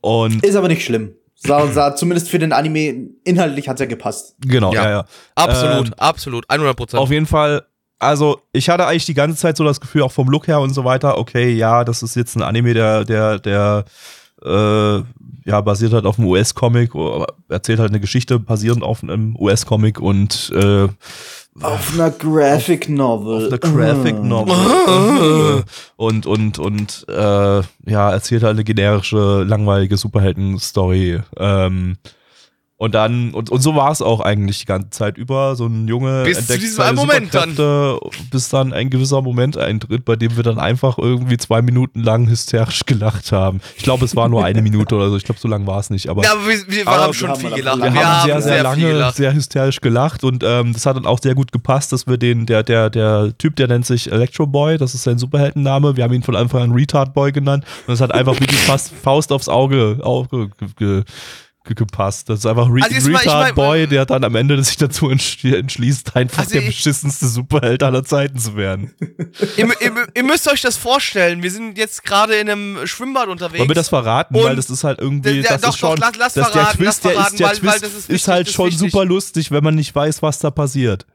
Und Ist aber nicht schlimm. Sah, sah zumindest für den Anime inhaltlich hat's ja gepasst. Genau, Ja. ja, ja. Absolut, Ähm, absolut, 100 Prozent. Auf jeden Fall, also ich hatte eigentlich die ganze Zeit so das Gefühl, auch vom Look her und so weiter, okay, ja, das ist jetzt ein Anime, der, der, der, äh, ja, basiert halt auf einem US-Comic, oder erzählt halt eine Geschichte basierend auf einem US-Comic und äh, Auf einer Graphic Novel. auf der Graphic Ah. Novel. und, und, und, äh, ja, erzählt halt eine generische, langweilige Superhelden-Story. Ähm, und dann, und, und so war es auch eigentlich die ganze Zeit über. So ein Junge Bis zu entdeckt diesem seine einen Moment dann. Bis dann ein gewisser Moment eintritt, bei dem wir dann einfach irgendwie zwei Minuten lang hysterisch gelacht haben. Ich glaube, es war nur eine Minute oder so. Ich glaube, so lang war es nicht. Aber ja, aber wir, wir Aber haben wir schon viel gelacht. lange- wir, haben sehr, sehr, viel lange, sehr hysterisch gelacht und ähm, das hat dann auch sehr gut gepasst, dass wir den, der, der, der Typ, der nennt sich Electro Boy, das ist sein Superheldenname, wir haben ihn von Anfang an Retard Boy genannt und das hat einfach wirklich fast Faust aufs Auge, Auge ge, ge, ge, gepasst. Das ist einfach Re Also jetzt mal- ich Retard mein- Boy, der dann am Ende sich dazu entsch- entschließt, einfach Also der ich- beschissenste Superheld aller Zeiten zu werden. ihr, ihr, ihr müsst euch das vorstellen. Wir sind jetzt gerade in einem Schwimmbad unterwegs. Wollen wir das verraten? Und- weil das ist halt irgendwie, das doch, ist schon, doch, lass- lass dass verraten, der Twist, der verraten, ist, der weil- Twist weil das ist ist, wichtig, halt schon wichtig. super lustig, wenn man nicht weiß, was da passiert.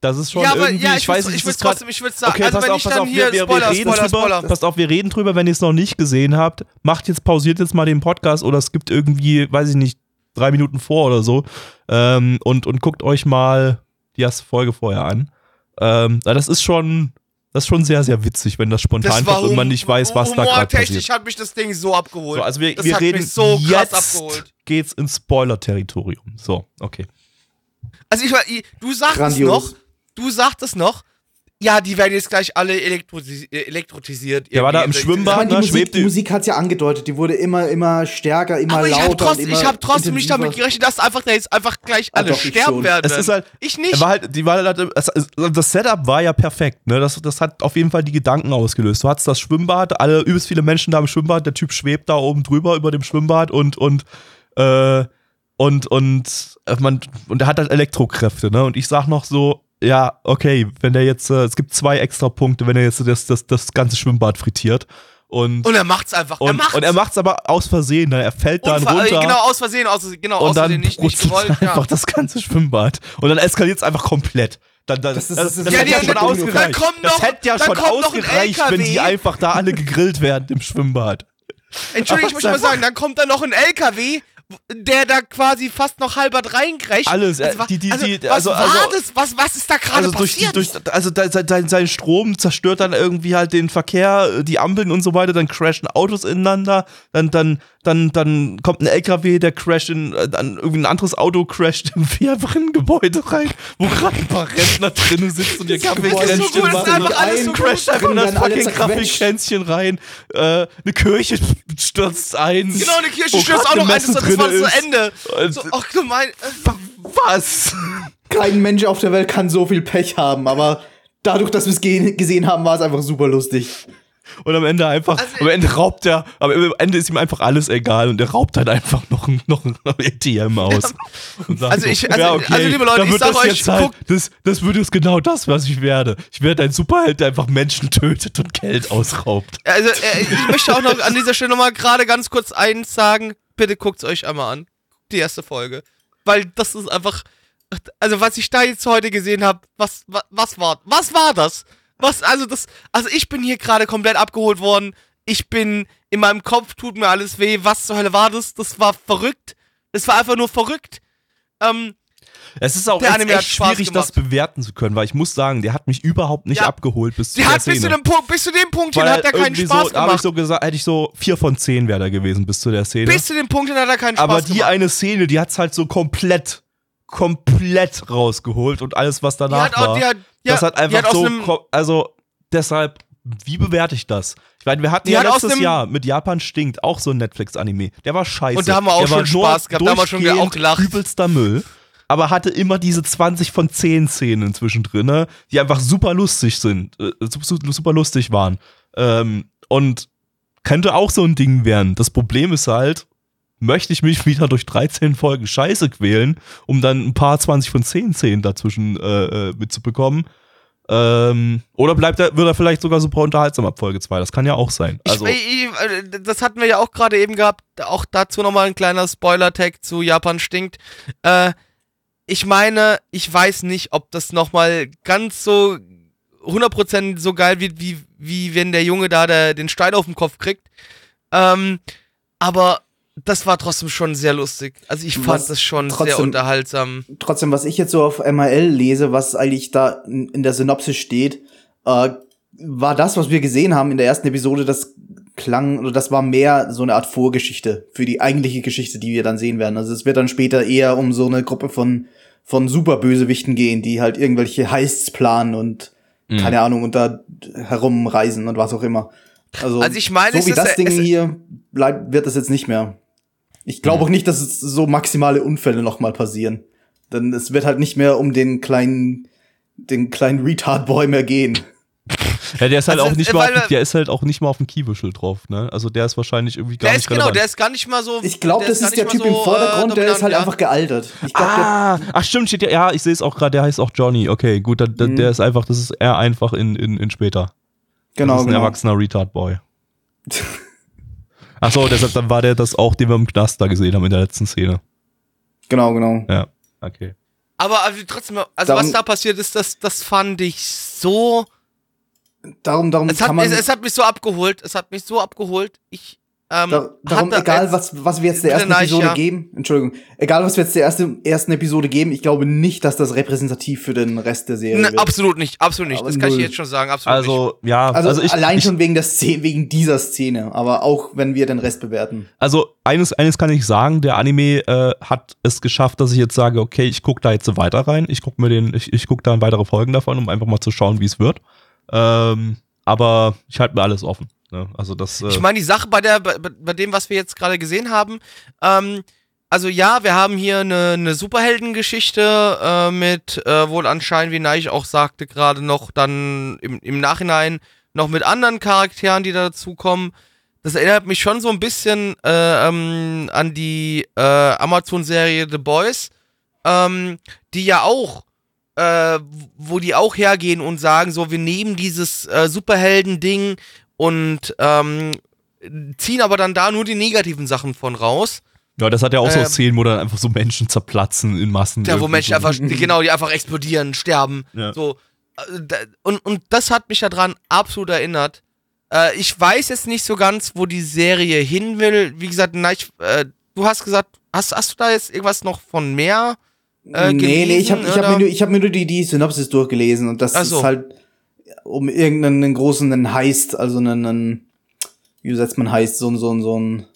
Das ist schon ja, aber irgendwie, ja, ich, weiß würd's- nicht, ich ich trotzdem, ich würde sagen, Okay, also pass wenn auf, ich dann auf, hier, wir, Spoiler, wir reden Spoiler, drüber, Spoiler. passt auf, wir reden drüber, wenn ihr es noch nicht gesehen habt, macht jetzt, pausiert jetzt mal den Podcast oder es gibt irgendwie, weiß ich nicht, drei Minuten vor oder so ähm, und, und guckt euch mal die erste Folge vorher an. Ähm, na, das ist schon, das ist schon sehr, sehr witzig, wenn das spontan Das war kommt und man nicht weiß, was da gerade humortechnisch passiert. hat mich das Ding so abgeholt. So, also wir, das wir hat reden mich so krass jetzt abgeholt. geht's ins Spoiler-Territorium. So, okay. Also ich war, ich- du sagtest Grandios. noch, du sagtest noch, ja, die werden jetzt gleich alle elektrosi- äh, elektrotisiert. Der war da im. Schwimmbad, ne, Musik, schwebt die Musik hat's ja angedeutet, die wurde immer, immer stärker, immer Aber ich lauter. habe trotzdem, ich hab trotzdem nicht damit gerechnet, dass einfach da jetzt einfach gleich alle doch, sterben werden. Es ist halt, ich nicht. war halt, die war halt, es- das Setup war ja perfekt, ne? Das, das hat auf jeden Fall die Gedanken ausgelöst. Du hattest das Schwimmbad, alle übelst viele Menschen da im Schwimmbad, der Typ schwebt da oben drüber über dem Schwimmbad und und äh, und und äh, man und er hat halt Elektrokräfte, ne? Und ich sag noch so, ja, okay, wenn der jetzt, äh, es gibt zwei extra Punkte, wenn er jetzt das, das, das ganze Schwimmbad frittiert. Und, und er macht's einfach. er und, macht's. und er macht's aber aus Versehen, ne? Er fällt dann Unver- runter. Genau, aus Versehen, aus, genau, aus und dann Versehen, nicht, nicht gewollt. Ja. einfach das ganze Schwimmbad. Und dann eskaliert es einfach komplett. Dann, dann, Das das, ist- das, das hätte Ja, ja schon ausgereicht. kommt das noch- hätte ja schon noch ausgereicht, wenn die einfach da alle gegrillt werden im Schwimmbad. Entschuldigung, ich muss mal sagen, dann kommt da noch ein LKW, der da quasi fast noch halbert reinkrecht. Alles, äh, wa- die- die- also, die- was also- war also- das? Was, was ist da gerade Also durch passiert? durch, also da, sein, sein Strom zerstört dann irgendwie halt den Verkehr, die Ampeln und so weiter, dann crashen Autos ineinander, dann, dann, dann, dann kommt ein LKW, der crasht in, äh, dann irgendwie ein anderes Auto crasht irgendwie einfach in ein Gebäude rein, wo gerade ein paar Rentner drinnen sitzen und ihr Kaffee ist so einfach alles so crasht einfach in das fucking. Kaffeekränzchen rein, äh, eine Kirche stürzt ein. genau, eine Kirche stürzt auch noch ein, das, war das ist. Ende. So, ach du mein, Was? Kein Mensch auf der Welt kann so viel Pech haben, aber dadurch, dass wir es ge gesehen haben, war es einfach super lustig. Und am Ende einfach, Also- am Ende raubt er, aber am Ende ist ihm einfach alles egal und er raubt dann einfach noch ein, noch ein ATM aus. Sagt Also so, ich- also- also liebe Leute, ich sag das euch, jetzt halt, guckt- das, das wird jetzt genau das, was ich werde. Ich werde ein Superheld, der einfach Menschen tötet und Geld ausraubt. also äh, ich möchte auch noch an dieser Stelle nochmal gerade ganz kurz eins sagen. Bitte guckt's euch einmal an. Die erste Folge. Weil das ist einfach, also was ich da jetzt heute gesehen habe, was, was, was war, was war das? Was, also das, also ich bin hier gerade komplett abgeholt worden. Ich bin, in meinem Kopf tut mir alles weh. Was zur Hölle war das? Das war verrückt. Das war einfach nur verrückt. Ähm, Es ist auch hat echt Spaß schwierig, das gemacht. bewerten zu können, weil ich muss sagen, der hat mich überhaupt nicht Ja. abgeholt bis zu die der hat bis zu Szene. dem Punkt, bis zu dem Punkt hin hat er keinen Spaß so, habe ich gemacht. so gesagt, hätte ich so 4 von 10 wäre da gewesen bis zu der Szene. bis zu dem Punkt hin hat er keinen Spaß Aber die gemacht. eine Szene, die hat's halt so komplett, komplett rausgeholt und alles, was Die danach hat auch, war. die hat, ja, das hat einfach hat so, also deshalb, wie bewerte ich das? Ich meine, wir hatten Die ja hat letztes Jahr mit Japan stinkt auch so ein Netflix-Anime. Der war scheiße. Und da haben wir auch Der schon Spaß gehabt, da haben wir schon wieder auch gelacht. Übelster Müll. Aber hatte immer diese 20 von 10 Szenen zwischendrin, ne, die einfach super lustig sind, äh, super, super lustig waren. Ähm, und könnte auch so ein Ding werden. Das Problem ist halt, möchte ich mich wieder durch 13 Folgen Scheiße quälen, um dann ein paar 20 von 10 Szenen dazwischen äh, äh, mitzubekommen. Ähm, oder bleibt er, wird er vielleicht sogar super unterhaltsam ab Folge 2? Das kann ja auch sein. Also, ich, ich, äh, das hatten wir ja auch gerade eben gehabt. Auch dazu nochmal ein kleiner Spoiler-Tag zu Japan stinkt. Äh, ich meine, ich weiß nicht, ob das nochmal ganz so 100% so geil wird, wie, wie wenn der Junge da der, den Stein auf den Kopf kriegt. Ähm, aber das war trotzdem schon sehr lustig. Also ich fand Was das schon trotzdem- sehr unterhaltsam. Trotzdem, was ich jetzt so auf MRL lese, was eigentlich da in der Synopsis steht, äh, war das, was wir gesehen haben in der ersten Episode, das klang, oder das war mehr so eine Art Vorgeschichte für die eigentliche Geschichte, die wir dann sehen werden. Also es wird dann später eher um so eine Gruppe von, von Superbösewichten gehen, die halt irgendwelche Heists planen und Mhm. keine Ahnung, und da herumreisen und was auch immer. Also, Also ich meine, so es wie ist- das Ding es- hier bleibt, wird das jetzt nicht mehr. Ich glaube auch nicht, dass es so maximale Unfälle noch mal passieren. Denn es wird halt nicht mehr um den kleinen, den kleinen Retard-Boy mehr gehen. ja, der ist halt Also, auch nicht äh, mal, auf, der ist halt auch nicht mal auf dem Keywischel drauf, ne? Also der ist wahrscheinlich irgendwie gar Der nicht ist genau, der ist gar nicht mal so. Ich glaube, das ist der Typ mal im so, Vordergrund, äh, der ist halt dominant, einfach gealtert. Ich glaube, Ah, ach stimmt, steht ja, ja, ich sehe es auch gerade, der heißt auch Johnny. Okay, gut, da, da, Mhm. der ist einfach, das ist er einfach in, in, in später. genau, das ist ein genau. erwachsener Retard-Boy. Ach so, deshalb dann war der das auch, den wir im Knast da gesehen haben in der letzten Szene. Genau, genau. Ja, okay. Aber also trotzdem, also Darum- was da passiert ist, das, das fand ich so. Darum, darum Es hat, kann man. es, es hat mich so abgeholt. Es hat mich so abgeholt. Ich. Ähm, Da, darum, egal was, was wir jetzt der ersten Episode ja. geben, Entschuldigung, egal was wir jetzt der erste, ersten Episode geben, ich glaube nicht, dass das repräsentativ für den Rest der Serie Ne, wird. absolut nicht, absolut nicht. Aber das kann ich null. jetzt schon sagen, absolut nicht. Also, ja, Also, also, ich, allein ich, schon wegen der Szene, wegen dieser Szene, aber auch wenn wir den Rest bewerten. also eines, eines kann ich sagen, der Anime äh, hat es geschafft, dass ich jetzt sage, okay, ich gucke da jetzt so weiter rein. Ich gucke mir den, ich, ich gucke da in weitere Folgen davon, um einfach mal zu schauen, wie es wird. Ähm, aber ich halte mir alles offen. Ne? Also das. Äh, Ich meine, die Sache bei, der, bei, bei dem, was wir jetzt gerade gesehen haben, ähm, also ja, wir haben hier eine, eine Superheldengeschichte äh, mit äh, wohl anscheinend, wie Neich auch sagte, gerade noch dann im, im Nachhinein noch mit anderen Charakteren, die da dazukommen. Das erinnert mich schon so ein bisschen äh, ähm, an die äh, Amazon-Serie The Boys, ähm, die ja auch äh, wo die auch hergehen und sagen, so, wir nehmen dieses äh, Superhelden-Ding und ähm, ziehen aber dann da nur die negativen Sachen von raus. ja, das hat ja auch so ähm, Szenen, wo dann einfach so Menschen zerplatzen in Massen. Da, wo Menschen so. einfach, genau, die einfach explodieren, sterben. Ja. So. Äh, Und, und das hat mich daran absolut erinnert. Äh, ich weiß jetzt nicht so ganz, wo die Serie hin will. Wie gesagt, na, ich, äh, du hast gesagt, hast, hast du da jetzt irgendwas noch von mehr? Äh, nee, nee, ich habe gelesen, ich hab oder? mir nur, ich hab mir nur die, die Synopsis durchgelesen und das so. ist halt um irgendeinen großen einen Heist, also einen, einen wie setzt man Heist, so ein, so ein, so ein,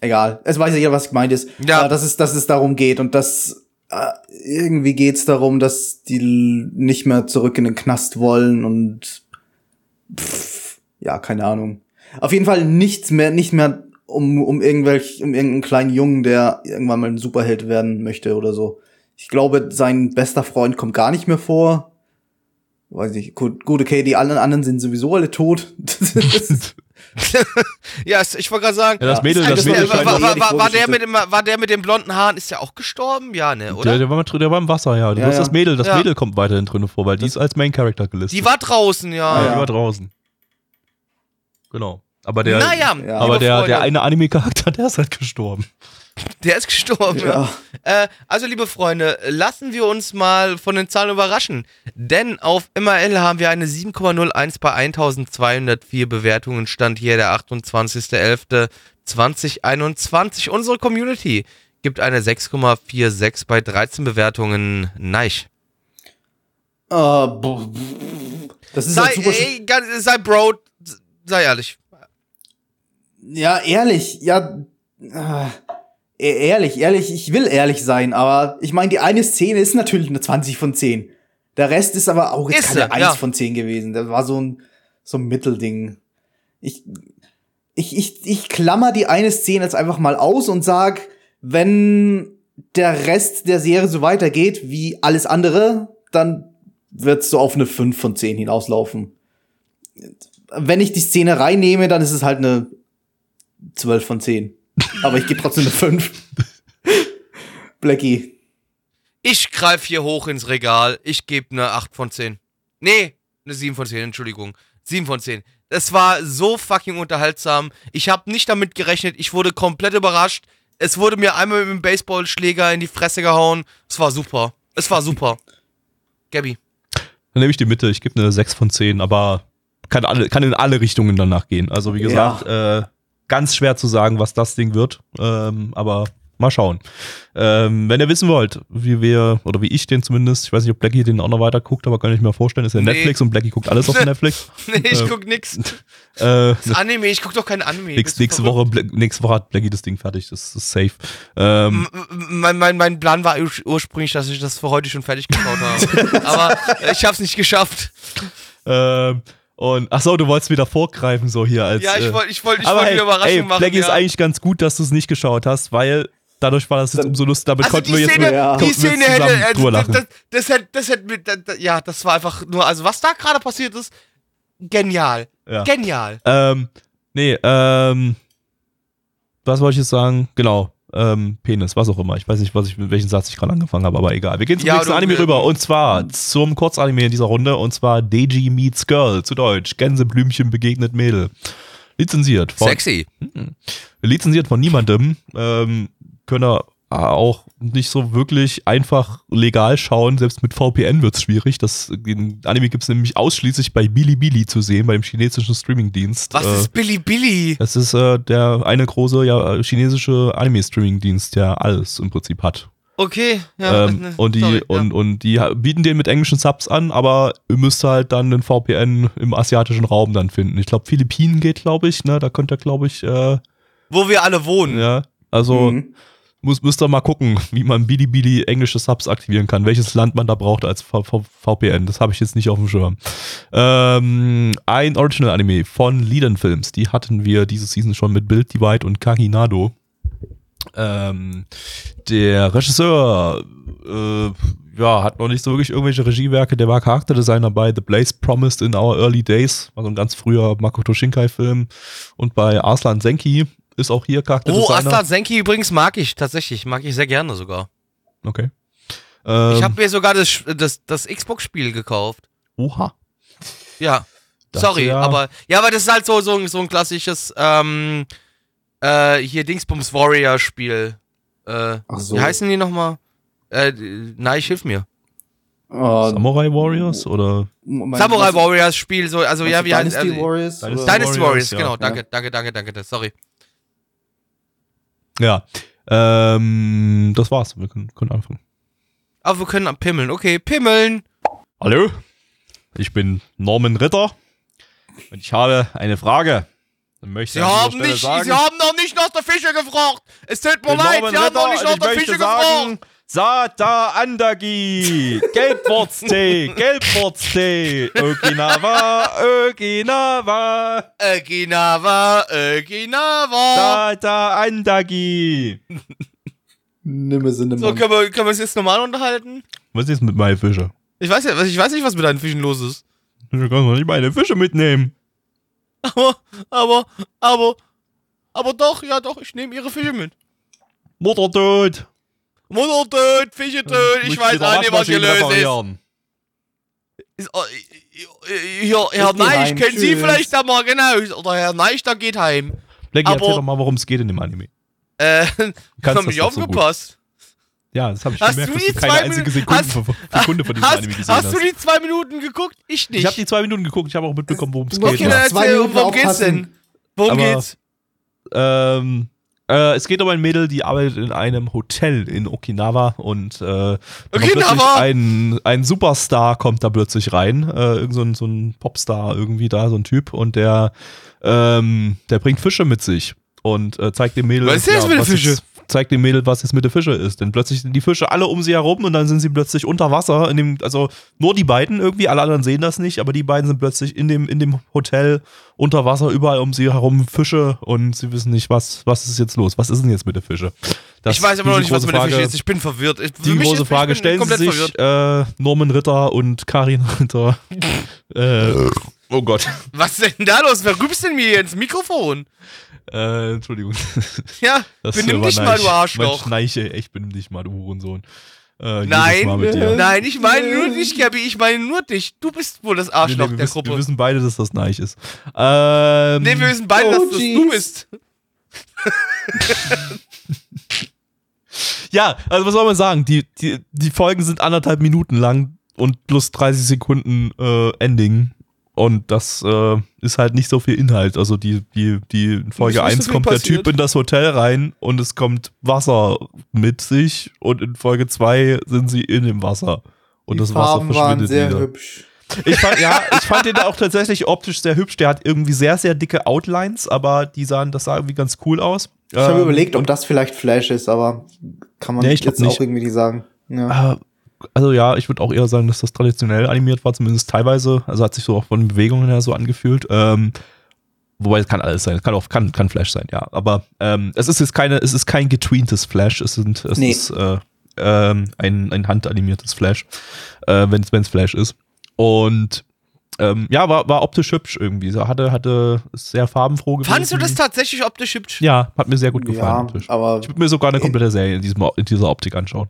egal. Es weiß ja jeder, was gemeint ist. Ja. Äh, dass es, dass es darum geht und das, äh, irgendwie geht's darum, dass die nicht mehr zurück in den Knast wollen und, pff, ja, keine Ahnung. Auf jeden Fall nichts mehr, nicht mehr um, um irgendwelch, um irgendeinen kleinen Jungen, der irgendwann mal ein Superheld werden möchte oder so. Ich glaube, sein bester Freund kommt gar nicht mehr vor. Weiß nicht, gut, gut okay, die anderen anderen sind sowieso alle tot. Ja, ich wollte gerade sagen, Ja, das Mädel, das Mädel war, war, war, war, der mit dem, war der mit den blonden Haaren, ist der auch gestorben? Ja, ne, oder? Der, der, war, mit- der war im Wasser, ja. Du Ja, hast ja. das Mädel, das Ja. Mädel kommt weiterhin drin vor, weil die ist als Main Character gelistet. Die war draußen, ja. ja, ja. die war draußen. Genau. Aber der, naja, Ja. aber der, der eine Anime-Charakter, der ist halt gestorben. der ist gestorben. Ja. ja. Äh, also, liebe Freunde, lassen wir uns mal von den Zahlen überraschen. Denn auf MRL haben wir eine 7,01 bei 1204 Bewertungen. Stand hier der 28.11.2021. Unsere Community gibt eine 6,46 bei 13 Bewertungen. Neich. Äh, boah. das ist Sei, halt super ey, sei Bro, sei ehrlich. Ja, ehrlich, ja. Äh, ehrlich, ehrlich, ich will ehrlich sein, aber ich meine, die eine Szene ist natürlich eine 20 von 10. Der Rest ist aber auch jetzt Ist keine sie, 1 ja. von 10 gewesen. Das war so ein, so ein Mittelding. Ich, ich, ich, ich klammer die eine Szene jetzt einfach mal aus und sag, wenn der Rest der Serie so weitergeht wie alles andere, dann wird's so auf eine 5 von 10 hinauslaufen. Wenn ich die Szene reinnehme, dann ist es halt eine 12 von 10. Aber ich gebe trotzdem eine 5. Blackie. Ich greif hier hoch ins Regal. Ich gebe eine 8 von 10. Nee, Eine 7 von 10, Entschuldigung. 7 von 10. Es war so fucking unterhaltsam. Ich habe nicht damit gerechnet. Ich wurde komplett überrascht. Es wurde mir einmal mit dem Baseballschläger in die Fresse gehauen. Es war super. Es war super. Gabby. Dann nehme ich die Mitte. Ich gebe eine 6 von 10, aber kann, alle, kann in alle Richtungen danach gehen. Also wie gesagt, äh, ganz schwer zu sagen, was das Ding wird. Ähm, aber mal schauen. Ähm, wenn ihr wissen wollt, wie wir, oder wie ich den zumindest, ich weiß nicht, ob Blackie den auch noch weiter guckt, aber kann ich mir vorstellen, ist ja Nee. Netflix und Blackie guckt alles auf Netflix. Nee, ich Äh, guck nix. Äh, Das Anime, ich guck doch kein Anime. du nächste? Woche, Bla- nächste Woche hat Blackie das Ding fertig, das ist safe. Ähm, Mein, mein, mein Plan war ur- ursprünglich, dass ich das für heute schon fertig geschaut habe. Aber ich hab's nicht geschafft. ähm, und ach so, du wolltest wieder vorgreifen, so hier als. Ja, ich äh, wollte ich wollt, ich aber wollt hey, Überraschung ey, machen. Blackie ja. ist eigentlich ganz gut, dass du es nicht geschaut hast, weil dadurch war das jetzt umso lustiger. Damit also konnten die wir jetzt Szene, nur- Ja. die Szene hätte, drüber das, das, das hätte, das hätte, mit- da- da- ja, das war einfach nur, also was da gerade passiert ist, genial, Ja. genial. Ähm, nee, ähm, was wollte ich jetzt sagen? Genau, ähm, Penis, was auch immer. Ich weiß nicht, was ich, mit welchen Satz ich gerade angefangen habe, aber egal. Wir gehen zum Ja, nächsten du- Anime rüber und zwar zum Kurzanime in dieser Runde und zwar Deji Meets Girl, zu Deutsch. Gänseblümchen begegnet Mädel. Lizenziert von, Sexy. lizenziert von niemandem. Ähm, können wir auch nicht so wirklich einfach legal schauen. Selbst mit VPN wird es schwierig. Das, den Anime gibt es nämlich ausschließlich bei Bilibili zu sehen, bei dem chinesischen Streamingdienst. Was Äh, ist Billy Billy? das ist äh, der eine große ja, chinesische Anime-Streaming-Dienst, der alles im Prinzip hat. Okay, ja. ähm, ne, und die sorry, und, und die bieten den mit englischen Subs an, aber ihr müsst halt dann den VPN im asiatischen Raum dann finden. Ich glaube, Philippinen geht, glaube ich, ne? Da könnt ihr, glaube ich, äh, ja. Wo wir alle wohnen. ja. Also Mhm. Muss, müsst ihr mal gucken, wie man Bilibili englische Subs aktivieren kann, welches Land man da braucht als v v VPN. Das habe ich jetzt nicht auf dem Schirm. Ähm, ein Original-Anime von Liden Films, die hatten wir diese Season schon mit Build Divide und Kaginado. Ähm, der Regisseur äh, ja, hat noch nicht so wirklich irgendwelche Regiewerke, der war Charakterdesigner bei The Blaze Promised in Our Early Days, war so ein ganz früher Makoto Shinkai-Film und bei Arslan Senki ist auch hier Oh, Charakterdesigner. Aslan Senki übrigens mag ich tatsächlich, mag ich sehr gerne sogar. Okay. Ähm, ich habe mir sogar das, das, das Xbox-Spiel gekauft. Oha. Ja. Das Sorry, ja- aber ja, aber das ist halt so, so, ein- so ein klassisches ähm, äh, hier Dingsbums Warrior Spiel. Äh, Ach so. Wie heißen die nochmal? Äh, nein, ich hilf mir. Oh, Samurai Warriors oder Moment, Samurai Warriors Spiel, so, also ja, wie heißt Dynasty also, Warriors? Dynasty Warriors, Warriors, ja. genau, danke, danke, danke, danke, danke, sorry. Ja. Ähm, das war's. Wir können, können anfangen. Aber wir können pimmeln, okay, pimmeln. Hallo, ich bin Norman Ritter und ich habe eine Frage. Dann möchte Sie haben nicht, sagen, Sie haben noch nicht nach der Fische gefragt. Es tut mir leid, Norman Sie haben noch nicht nach der Fische sagen, gefragt. Sata Andagi, Gelbwurztee, Gelbwurztee, Okinawa, Okinawa, Okinawa, Okinawa. Sata Andagi. Nimme Sinne, So, können wir, können wir uns jetzt normal unterhalten? Was ist mit meinen Fischen? Ich weiß ja, ich weiß nicht, was mit deinen Fischen los ist. Du kannst doch nicht meine Fische mitnehmen. Aber, aber, aber, aber doch, ja doch, ich nehme ihre Fische mit. Mutter tot. Mutter tot, Fische tot, ich weiß auch nicht, was hier Waschmaschine los ist. ist oh, hier, Herr Neich, heim, können Sie vielleicht da mal, genau, oder Herr Neich, da geht heim. Aber- erzähl doch mal, worum es geht in dem Anime. Äh, kannst hab das so gut. aufgepasst. Ja, das habe ich Hast gemerkt, du dass die du keine zwei einzige Sekunde, hast- Sekunde von diesem hast, Anime gesehen hast hast. du die zwei Minuten geguckt? Ich nicht. ich habe die zwei Minuten geguckt, ich habe auch mitbekommen, worum es geht. Okay, Ja. Zwei erzähl, Minuten worum geht's denn? Worum Aber- geht's? Ähm, äh, es geht um ein Mädel, die arbeitet in einem Hotel in Okinawa und äh, Okinawa! ein, ein Superstar kommt da plötzlich rein, äh, irgend so ein, so ein Popstar irgendwie da, so ein Typ und der, ähm, der bringt Fische mit sich und äh, zeigt dem Mädel, Was ist das den was Fische? jetzt- zeigt dem Mädel, was jetzt mit den Fische ist. Denn plötzlich sind die Fische alle um sie herum und dann sind sie plötzlich unter Wasser. In dem, also nur die beiden irgendwie, alle anderen sehen das nicht, aber die beiden sind plötzlich in dem, in dem Hotel unter Wasser, überall um sie herum Fische und sie wissen nicht, was, was ist jetzt los? Was ist denn jetzt mit den Fische? Das- ich weiß aber noch nicht, was mit der Frage- Fische ist. Ich bin verwirrt. Ich, Die große Frage stellen Sie sich äh, Norman Ritter und Karin Ritter. äh, oh Gott. Was ist denn da los? Wer rübst denn mir ins Mikrofon? Äh, Entschuldigung. Ja, Das benimm dich mal, du Arschloch. Mein Schneiche, echt benimm dich mal, du Hurensohn. Äh, Nein, nein, ich meine nur dich, Gabi, ich meine nur dich. Du bist wohl das Nee, Arschloch nee, wir, der wissen, wir Gruppe. wissen beide, dass das Neich ist. Ähm, Nee, wir wissen beide, Oh, dass das du bist. Ja, also was soll man sagen? Die, die, die Folgen sind anderthalb Minuten lang und plus 30 Sekunden äh, Ending. Und das äh, ist halt nicht so viel Inhalt. Also die, die, die in Folge Ist nicht so 1 viel kommt passiert. der Typ in das Hotel rein und es kommt Wasser mit sich und in Folge 2 sind sie in dem Wasser. Und Die das Wasser Farben waren verschwindet sehr wieder. hübsch. Ich fand, ja, ich fand den auch tatsächlich optisch sehr hübsch. Der hat irgendwie sehr, sehr dicke Outlines, aber die sahen, das sah irgendwie ganz cool aus. Ich habe Ähm, überlegt, ob das vielleicht Flash ist, aber kann man Nee, jetzt nicht. auch irgendwie nicht sagen. Ja. Äh, Also ja, ich würde auch eher sagen, dass das traditionell animiert war, zumindest teilweise. Also hat sich so auch von den Bewegungen her so angefühlt. Ähm, wobei es kann alles sein, es kann auch kann, kann Flash sein, ja. Aber ähm, es ist jetzt keine, es ist kein getweentes Flash, es sind es Nee. ist äh, ähm, ein, ein handanimiertes Flash, äh, wenn es Flash ist. Und ähm, ja, war, war optisch hübsch irgendwie. So hatte, hatte sehr farbenfroh gewesen. Fandest du das tatsächlich optisch hübsch? Ja, hat mir sehr gut gefallen. ja, aber Ich würde mir sogar eine komplette Serie in, diesem, in dieser Optik anschauen.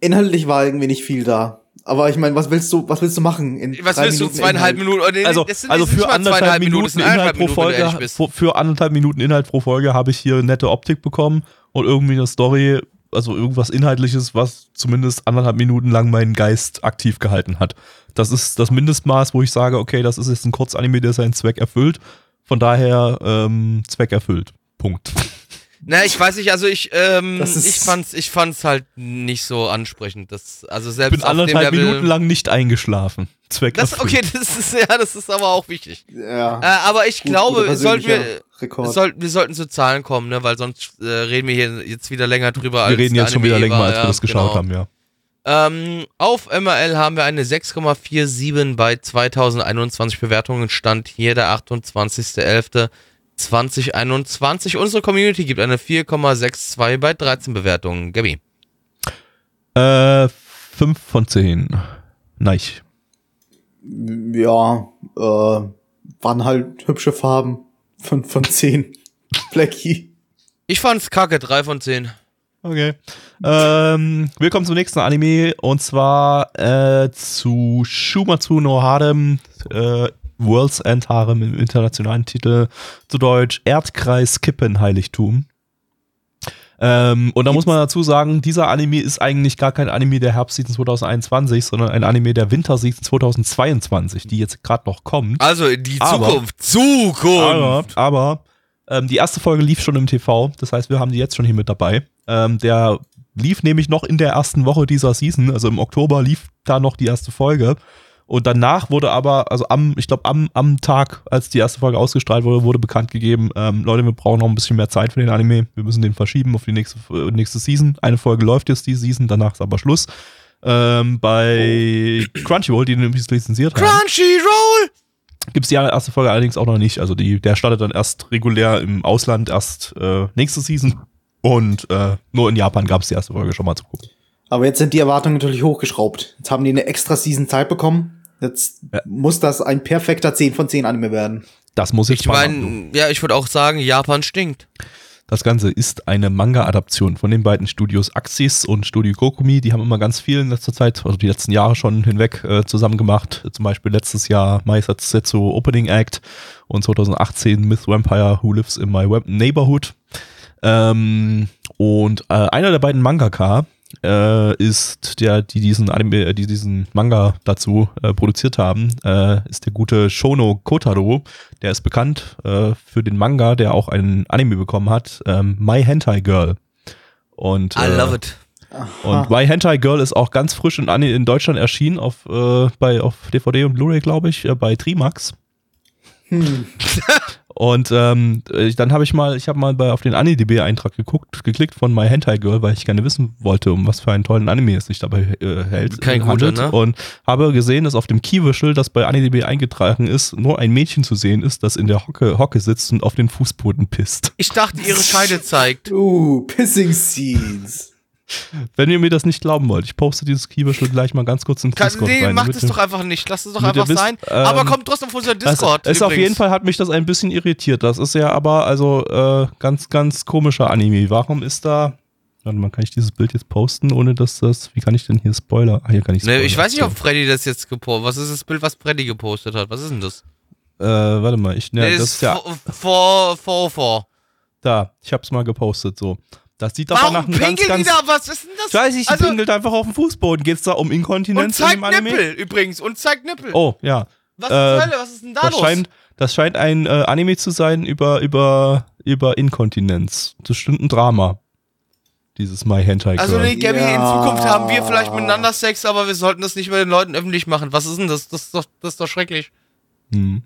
Inhaltlich war irgendwie nicht viel da. Aber ich meine, was willst du, was willst du machen? In Was drei willst du, Minuten zweieinhalb Inhalt? Minuten? Oder nee, also, sind also für anderthalb Minuten sind Inhalt pro Minuten, Folge, für, für anderthalb Minuten Inhalt pro Folge habe ich hier nette Optik bekommen und irgendwie eine Story, also irgendwas Inhaltliches, was zumindest anderthalb Minuten lang meinen Geist aktiv gehalten hat. Das ist das Mindestmaß, wo ich sage, okay, das ist jetzt ein Kurzanime, der seinen Zweck erfüllt. Von daher ähm, Zweck erfüllt. Punkt. Na, ich weiß nicht, also ich, ähm, ich fand's, ich fand's halt nicht so ansprechend. Das, also Ich selbst bin auf dem anderthalb Level, Minuten lang nicht eingeschlafen. Zweck Das, okay, das ist, ja, das ist aber auch wichtig. Ja. Äh, aber ich Gut, glaube, sollten wir, soll, wir sollten zu Zahlen kommen, ne, weil sonst äh, reden wir hier jetzt wieder länger drüber. Wir reden der jetzt schon wieder länger, war, als wir ja, das geschaut genau. haben, ja. Ähm, auf MRL haben wir eine 6,47 bei 2021 Bewertungen. Stand hier der 28.11.2021. Unsere Community gibt eine 4,62 bei 13 Bewertungen. Gabi. Äh, 5 von 10. Nein. Ja, äh, waren halt hübsche Farben. Fünf von zehn. Blackie. Ich fand's kacke, 3 von 10. Okay. Ähm, willkommen zum nächsten Anime und zwar äh, zu Shumatsu no Harem, äh, World's End Harem im internationalen Titel, zu Deutsch Erdkreis Kippenheiligtum. Ähm, und da muss man dazu sagen, dieser Anime ist eigentlich gar kein Anime der Herbstseason 2021, sondern ein Anime der Winterseason 2022, die jetzt gerade noch kommt. Also in die Aber- Zukunft. Zukunft! Aber, aber ähm, die erste Folge lief schon im TV, das heißt, wir haben die jetzt schon hier mit dabei. Ähm, der lief nämlich noch in der ersten Woche dieser Season, also im Oktober lief da noch die erste Folge. Und danach wurde aber, also am, ich glaube, am, am Tag, als die erste Folge ausgestrahlt wurde, wurde bekannt gegeben, ähm, Leute, wir brauchen noch ein bisschen mehr Zeit für den Anime. Wir müssen den verschieben auf die nächste, äh, nächste Season. Eine Folge läuft jetzt die Season, danach ist aber Schluss. Ähm, bei Crunchyroll, die den übrigens lizenziert haben Crunchyroll! gibt es die erste Folge allerdings auch noch nicht. Also die, der startet dann erst regulär im Ausland, erst äh, nächste Season. Und äh, nur in Japan gab es die erste Folge schon mal zu gucken. Aber jetzt sind die Erwartungen natürlich hochgeschraubt. Jetzt haben die eine extra Season Zeit bekommen. Jetzt Ja. muss das ein perfekter 10 von 10 Anime werden. Das muss Ich du. meine, ja, ich würde auch sagen, Japan stinkt. Das Ganze ist eine Manga-Adaption von den beiden Studios Axis und Studio Kokumi. Die haben immer ganz viel in letzter Zeit, also die letzten Jahre schon hinweg äh, zusammen gemacht. Zum Beispiel letztes Jahr Maisetsu Opening Act und 2018 Myth Vampire Who Lives in My Web Neighborhood. Ähm, und äh, einer der beiden Mangaka äh, ist der, die diesen Anime, äh, die diesen Manga dazu äh, produziert haben, äh, ist der gute Shono Kotaro. Der ist bekannt äh, für den Manga, der auch einen Anime bekommen hat, ähm, My Hentai Girl. Und, I äh, love it. und My Hentai Girl ist auch ganz frisch in, Ani- in Deutschland erschienen auf, äh, bei, auf DVD und Blu-ray, glaube ich, äh, bei Trimax. Hm. Und ähm, äh, dann habe ich mal, ich habe mal bei, auf den AniDB-Eintrag geguckt, geklickt von My Hentai Girl, weil ich gerne wissen wollte, um was für einen tollen Anime es sich dabei äh, hält. Kein äh, guter, ne? Und habe gesehen, dass auf dem Keywischel, das bei AniDB eingetragen ist, nur ein Mädchen zu sehen ist, das in der Hocke, Hocke sitzt und auf den Fußboden pisst. Ich dachte, ihre Scheide zeigt. Uh, Pissing Scenes. Wenn ihr mir das nicht glauben wollt, ich poste dieses Keywischel gleich mal ganz kurz in Discord nee, rein. macht es doch einfach nicht. Lass es doch einfach wisst, sein. ähm, aber kommt trotzdem auf unser Discord. Das ist auf jeden Fall hat mich das ein bisschen irritiert. Das ist ja aber also äh, ganz, ganz komischer Anime. Warum ist da, Warte mal, kann ich dieses Bild jetzt posten, ohne dass das. Wie kann ich denn hier Spoiler? Ah, hier kann ich Spoiler. ich weiß nicht, ob Freddy das jetzt gepostet Was ist das Bild, was Freddy gepostet hat? Was ist denn das? Äh, warte mal, ich. Ne, Nee, das ist ja. vor, vor, vor. Da, ich hab's mal gepostet, so. Das sieht aber nach einem ganz, ganz. da? Was ist denn das? Ich weiß nicht, die Also- pinkelt einfach auf dem Fußboden. Geht's da um Und Inkontinenz in dem Anime? Nippel übrigens. Und zeigt Nippel. Oh, ja. was, äh, zur Hölle? was ist denn da Das los? scheint, das scheint ein äh, Anime zu sein über, über, über Inkontinenz. Das stimmt ein Drama. Dieses My Hentai Girl. also, nee, Gabby, in Ja. Zukunft haben wir vielleicht miteinander Sex, aber wir sollten das nicht bei den Leuten öffentlich machen. Was ist denn das? Das ist doch, das ist doch schrecklich. Hm.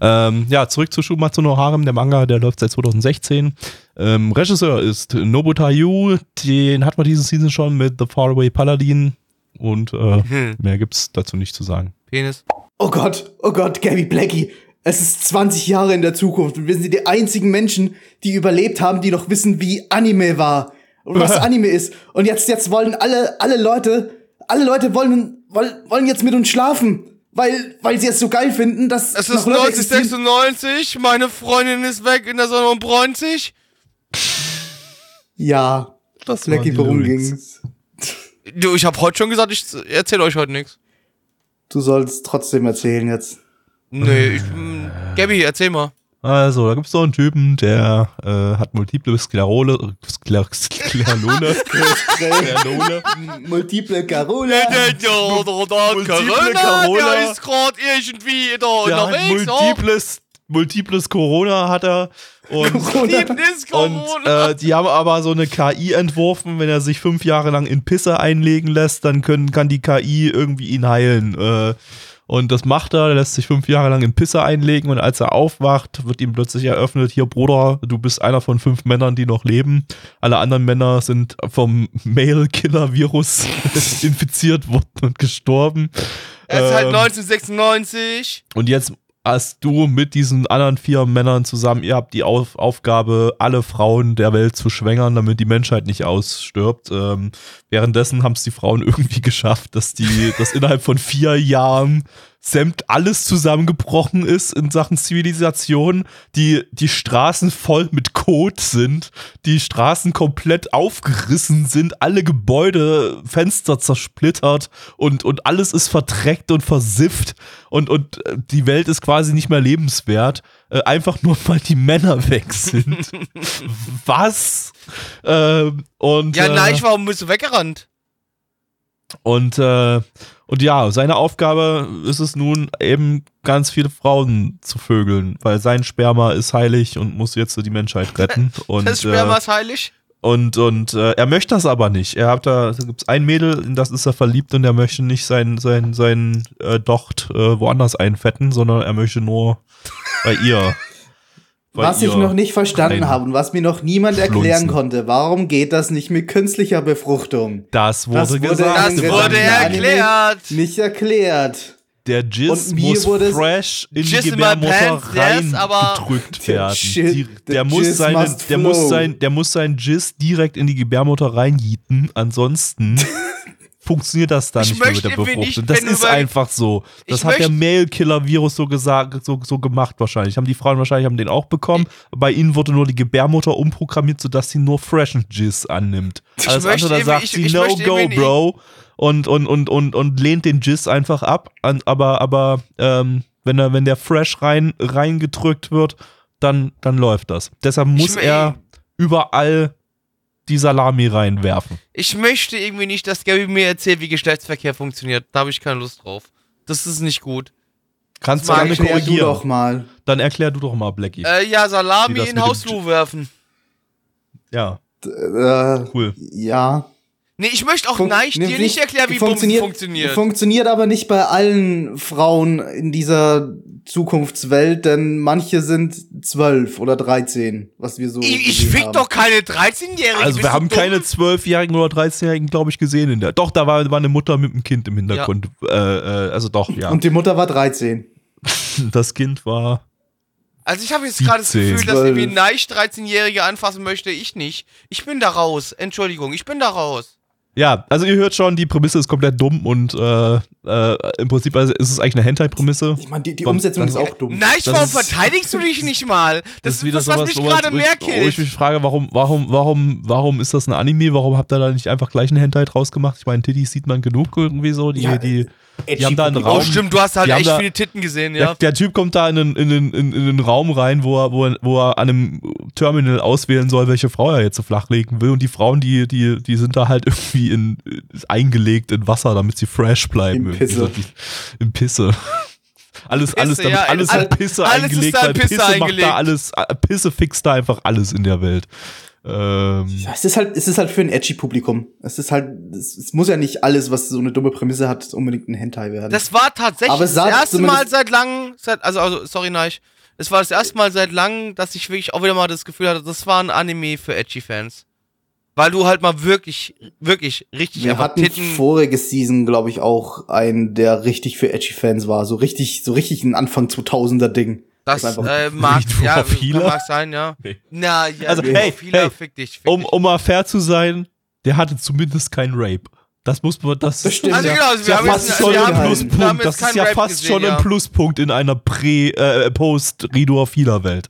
Ähm, ja, zurück zu Shumatsu no Harem, der Manga, der läuft seit 2016. Ähm, Regisseur ist Nobuta Yu, den hat man diese Season schon mit The Faraway Paladin und äh, Hm. mehr gibt's dazu nicht zu sagen. Penis. Oh Gott, oh Gott, Gabby Blackie. Es ist 20 Jahre in der Zukunft und wir sind die einzigen Menschen, die überlebt haben, die noch wissen, wie Anime war und was Anime ist. Und jetzt, jetzt wollen alle, alle Leute, alle Leute wollen, wollen, wollen jetzt mit uns schlafen, weil, weil sie es so geil finden, dass Es ist Leute existieren. 1996, meine Freundin ist weg in der Sonne und bräunt sich. Ja, Das Blackie, worum ging's? Du, ich habe heute schon gesagt, ich erzähle euch heute nichts. Du sollst trotzdem erzählen jetzt. Nee, ich, Gabby, erzähl mal. Also, da gibt's so einen Typen, der äh, hat multiple Sklerole, Skler, Sklerole, Sklerole. Multiple Carola. Der, der, der, der, der Multiple Corona, Carola. der ist gerade irgendwie da Der hat unterwegs. oh. multiples, multiples Corona hat er und Und Corona. äh, die haben aber so eine KI entworfen, wenn er sich fünf Jahre lang in Pisse einlegen lässt, dann können, kann die KI irgendwie ihn heilen. Äh, und das macht er, lässt sich fünf Jahre lang in Pisse einlegen und als er aufwacht, wird ihm plötzlich eröffnet, hier Bruder, du bist einer von fünf Männern, die noch leben. Alle anderen Männer sind vom Male-Killer-Virus infiziert worden und gestorben. er ist halt ähm, 1996. Und jetzt hast du mit diesen anderen vier Männern zusammen, ihr habt die Auf Aufgabe, alle Frauen der Welt zu schwängern, damit die Menschheit nicht ausstirbt. Ähm, währenddessen haben es die Frauen irgendwie geschafft, dass die, dass innerhalb von vier Jahren Samt alles zusammengebrochen ist in Sachen Zivilisation, die, die Straßen voll mit Kot sind, die Straßen komplett aufgerissen sind, alle Gebäude, Fenster zersplittert und, und alles ist verdreckt und versifft und, und äh, die Welt ist quasi nicht mehr lebenswert, äh, einfach nur weil die Männer weg sind. Was? Ähm, und, Ja, äh, nein, warum bist du weggerannt? und, äh, und ja, seine Aufgabe ist es nun eben ganz viele Frauen zu vögeln, weil sein Sperma ist heilig und muss jetzt die Menschheit retten. Und, Das Sperma äh, ist heilig. und, und äh, er möchte das aber nicht. Er hat da, da gibt's ein Mädel, in das ist er verliebt und er möchte nicht sein, sein, sein äh, Docht äh, woanders einfetten, sondern er möchte nur bei ihr. Was ich noch nicht verstanden habe und was mir noch niemand erklären flunzen. konnte, warum geht das nicht mit künstlicher Befruchtung? Das wurde Das wurde gesagt. Das wurde erklärt. Nicht erklärt. Der Jizz Und mir muss wurde es- fresh in Jizz die Gebärmutter yes, reingedrückt Der werden. Die, der muss Jizz seine, must der, muss sein, der muss sein Jizz direkt in die Gebärmutter reinjieten. Ansonsten funktioniert das da Ich nicht mehr mit der Befruchtung. das ist einfach so. Das hat der Mail-Killer-Virus so gesagt, so, so gemacht wahrscheinlich. Haben die Frauen wahrscheinlich haben den auch bekommen. Bei ihnen wurde nur die Gebärmutter umprogrammiert, sodass sie nur freshen Jizz annimmt. Alles möchte andere, sagt ich- sie ich no go, Bro und, und, und, und, und lehnt den Jizz einfach ab. Aber aber ähm, wenn, er, wenn der Fresh rein, reingedrückt wird, dann, dann läuft das. Deshalb muss er überall die Salami reinwerfen. Ich möchte irgendwie nicht, dass Gabby mir erzählt, wie Geschlechtsverkehr funktioniert. Da habe ich keine Lust drauf. Das ist nicht gut. Kannst du Das gerne mag Erklär du korrigieren. doch mal. Dann erklär du doch mal, Blackie. Äh, ja, Salami in Hausflur werfen. ja, Äh, cool. ja. Nee, ich möchte auch Fun- nein, nee, dir nicht erklären, wie Bumsen funktioniert. Funktioniert aber nicht bei allen Frauen in dieser Zukunftswelt, denn manche sind zwölf oder dreizehn, was wir so. ich ich fick haben. doch keine 13-Jährigen. Also wir haben dumm? keine zwölfjährigen oder 13-jährigen, glaube ich, gesehen in der. Doch, da war, war eine Mutter mit einem Kind im Hintergrund. Äh, äh, also doch, ja. Und die Mutter war 13. das Kind war. Also ich habe jetzt gerade das 17. Gefühl, dass irgendwie. Neich 13-Jährige anfassen möchte, ich nicht. Ich bin da raus. Entschuldigung, ich bin da raus. Ja, also ihr hört schon, die Prämisse ist komplett dumm und äh, Äh, Im Prinzip also ist es eigentlich eine Hentai-Prämisse. Ich meine, die, die Umsetzung das- ist auch dumm. Nein, warum ist- verteidigst du dich nicht mal? Das, ist das, was mich sowas, gerade wo ich- mehr Wo ich mich frage, warum, warum, warum, warum ist das ein Anime? Warum habt ihr da nicht einfach gleich einen Hentai draus gemacht? Ich meine, Titties sieht man genug irgendwie so. Die, Ja, die, Edgy die haben da einen. Oh, Raum. stimmt, du hast halt echt da- viele Titten gesehen, Der, ja. der Typ kommt da in den, in, den, in, in den Raum rein, wo er, wo, er, wo er an einem Terminal auswählen soll, welche Frau er jetzt so flachlegen will. Und die Frauen, die, die, die sind da halt irgendwie in, eingelegt in Wasser, damit sie fresh bleiben. Pisse. in Pisse. Alles, Pisse, alles, damit, ja, alles all- in Pisse alles ist eingelegt, da in weil Pisse Pisse, macht eingelegt. da alles, äh, Pisse fixt da einfach alles in der Welt. Ähm, Ja, es ist halt, es ist halt für ein edgy Publikum. Es ist halt, es, es muss ja nicht alles, was so eine dumme Prämisse hat, unbedingt ein Hentai werden. Das war tatsächlich das erste Mal seit langem, seit, also, also, sorry, Neich. Es war das erste Mal seit langem, dass ich wirklich auch wieder mal das Gefühl hatte, das war ein Anime für Edgy-Fans. Weil du halt mal wirklich, wirklich richtig Wir hatten Titten. vorige Season, glaube ich, auch einen, der richtig für edgy Fans war. So richtig, so richtig ein Anfang 2000er Ding. Das einfach- äh, mag, ja, mag sein, ja. Nee. Na, ja, Also, hey, Profile, hey, fick dich, fick um, dich. um mal fair zu sein, der hatte zumindest kein Rape. Das muss man, das, Das stimmt. Also ja. genau, also wir ja haben fast jetzt, schon wir ein haben, wir haben Pluspunkt. Das ist ja fast gesehen, schon ein Pluspunkt in einer Prä, äh, Post-Ridor-Fila-Welt.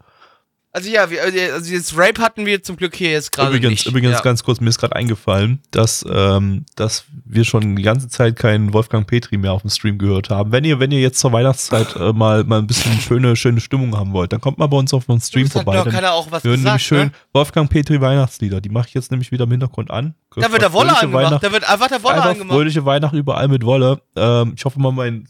Also ja, wir, also jetzt Rape hatten wir zum Glück hier jetzt gerade Übrigens, nicht. übrigens ja. ganz kurz, mir ist gerade eingefallen, dass, ähm, dass wir schon die ganze Zeit keinen Wolfgang Petri mehr auf dem Stream gehört haben. Wenn ihr, wenn ihr jetzt zur Weihnachtszeit äh, mal, mal ein bisschen schöne, schöne Stimmung haben wollt, dann kommt mal bei uns auf dem Stream vorbei. doch Dann keiner auch was hören gesagt, nämlich schön ne? Wolfgang Petri Weihnachtslieder. Die mache ich jetzt nämlich wieder im Hintergrund an. Da wird der Wolle angemacht, da wird einfach der Wolle Einfach angemacht. fröhliche Weihnachten überall mit Wolle. Ähm, ich hoffe mal, mein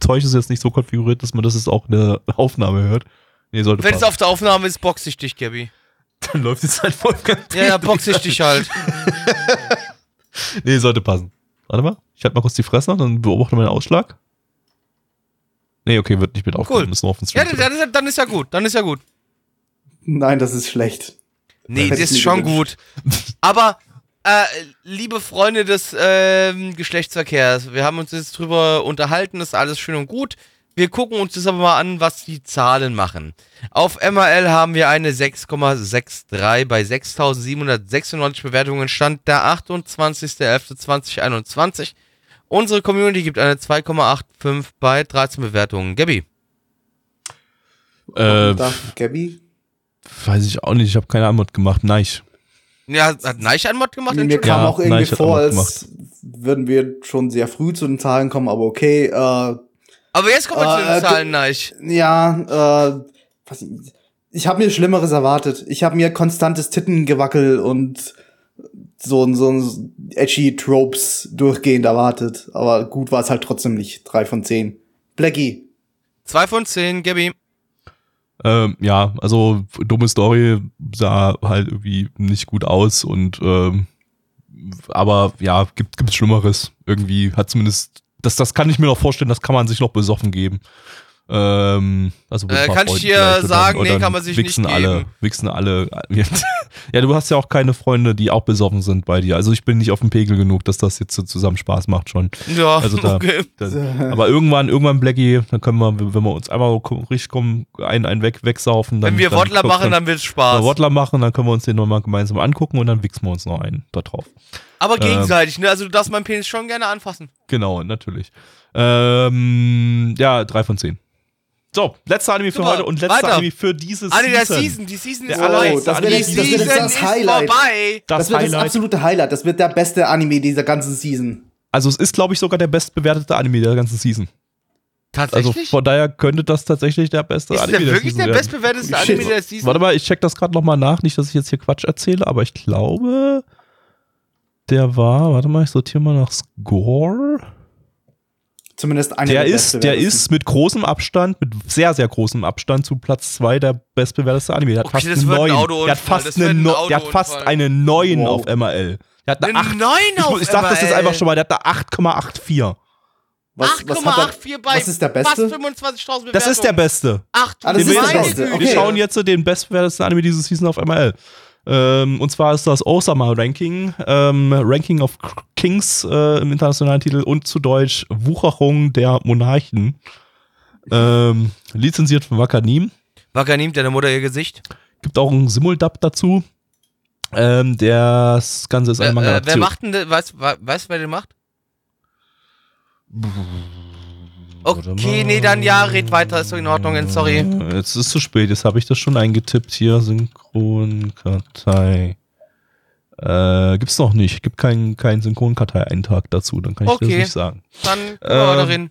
Zeug ist jetzt nicht so konfiguriert, dass man das jetzt auch in der Aufnahme hört. Nee, sollte Wenn es auf der Aufnahme ist, box ich dich, Gabby. Dann läuft jetzt halt Wolfgang Ja, ja, box ich dich halt. Nee, sollte passen. Warte mal, ich halte mal kurz die Fresse, dann beobachte meinen Ausschlag. Nee, okay, wird nicht mit aufgenommen, Cool. ist nur auf dem Ja, Stream. dann ist, dann ist ja gut, dann ist ja gut. Nein, das ist schlecht. Nee, Das das ist schon gut. Aber, äh, liebe Freunde des ähm, Geschlechtsverkehrs, wir haben uns jetzt drüber unterhalten, ist alles schön und gut. Wir gucken uns das aber mal an, was die Zahlen machen. Auf MRL haben wir eine 6,63 bei 6.796 Bewertungen. Stand der 28.11.2021. Unsere Community gibt eine 2,85 bei 13 Bewertungen. Gabby. äh, Gabby? weiß ich auch nicht, ich habe keine Antwort gemacht. Nein. Ja, hat Neich einen Mod gemacht? Mir kam Ja, auch irgendwie ich hab vor, als würden wir schon sehr früh zu den Zahlen kommen, aber okay. Äh, Aber jetzt kommen wir zu Äh, den Zahlen, Neich. ja, äh, was, ich habe mir Schlimmeres erwartet. Ich habe mir konstantes Tittengewackel und so ein so ein edgy Tropes durchgehend erwartet. Aber gut war es halt trotzdem nicht. Drei von zehn. Blackie. Zwei von zehn, Gabby. Ähm, ja, also dumme Story sah halt irgendwie nicht gut aus und ähm, aber ja, gibt gibt's Schlimmeres. Irgendwie hat zumindest das das kann ich mir noch vorstellen, das kann man sich noch besoffen geben. Ähm, also Äh, kann ich dir sagen, und nee, kann man sich wichsen nicht alle, geben. wichsen alle. ja, du hast ja auch keine Freunde, die auch besoffen sind bei dir. Also ich bin nicht auf dem Pegel genug, dass das jetzt so zusammen Spaß macht schon. Ja, Also da, okay. da, aber irgendwann, irgendwann Blackie, dann können wir, wenn wir uns einmal richtig kommen, einen, einen weg, wegsaufen. Dann, Wenn wir dann, Wodler machen, dann wird's wenn wir Spaß. Wodler machen, dann können wir uns den nochmal gemeinsam angucken und dann wichsen wir uns noch einen da drauf. Aber gegenseitig, ne? Also du darfst meinen Penis schon gerne anfassen. Genau, natürlich. Ähm, ja, drei von zehn. So, letzter Anime für Super, heute und letzter weiter. Anime für diese Ah, nee, der Season. Die Season Der ist vorbei. das Anime wird das wird Highlight. vorbei. Das, Das wird das absolute Highlight. Das wird der beste Anime dieser ganzen Season. Also es ist, glaube ich, sogar der bestbewertete Anime der ganzen Season. Also Tatsächlich? von daher könnte das tatsächlich der beste ist Anime der wirklich Season der werden. bestbewerteste Shit. Anime der Season? Warte mal, ich check das gerade nochmal nach. Nicht, dass ich jetzt hier Quatsch erzähle, aber ich glaube, der war, warte mal, ich sortiere mal nach Score. Zumindest einer Der der ist, der ist mit großem Abstand, mit sehr, sehr großem Abstand zu Platz 2 der bestbewerteste Anime. Der hat Okay, fast das einen ein neuen. Autounfall, Der hat fast, eine, ein der hat fast einen neuen Wow. auf MRL. Der hat eine Einen 8, neuen ich, auf ich sag das jetzt einfach schon mal, der hat eine 8,84. Was, was, hat er, 8,84 bei was ist der fast beste? 25.000 Bewertungen. Das ist der beste. Ach, du Ah, das ist der meine beste. Güte. Wir schauen jetzt den bestbewertesten Anime dieses Season auf MRL. Ähm, und zwar ist das Osama Ranking, ähm, Ranking of Kings äh, im internationalen Titel und zu Deutsch Wucherung der Monarchen. Ähm, lizenziert von Wakanim. Wacker nimmt deine Mutter ihr Gesicht. Gibt auch einen Simuldub dazu. Ähm, das Ganze ist Wer, ein Manga. äh, wer macht denn, weißt du, wer den macht? Okay, nee, dann ja, red weiter, ist doch in Ordnung, sorry. Äh, Jetzt ist es zu spät, jetzt habe ich das schon eingetippt hier. Synchronkartei. Äh, gibt's noch nicht. Gibt keinen keinen Synchronkartei-Eintrag dazu, dann kann ich Okay. das nicht sagen. Dann ähm, darin.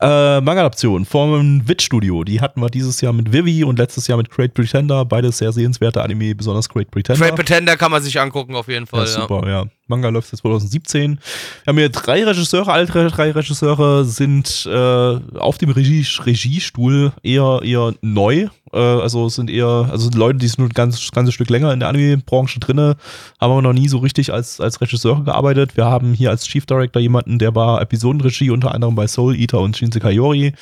Äh, Manga-Adaption vom Wit Studio. Die hatten wir dieses Jahr mit Vivi und letztes Jahr mit Great Pretender. Beides sehr sehenswerte Anime, besonders Great Pretender. Great Pretender kann man sich angucken, auf jeden Fall. ja, Ja, super, ja. Manga läuft seit 2017. Wir haben hier drei Regisseure, alle drei, Regisseure sind äh, auf dem Regie, Regiestuhl eher, eher neu. Äh, also sind eher, also sind Leute, die sind nur ein ganz, ganzes Stück länger in der Anime-Branche drinne, haben aber noch nie so richtig als, als Regisseure gearbeitet. Wir haben hier als Chief Director jemanden, der war Episodenregie unter anderem bei Soul Eater und Shinse Kayori.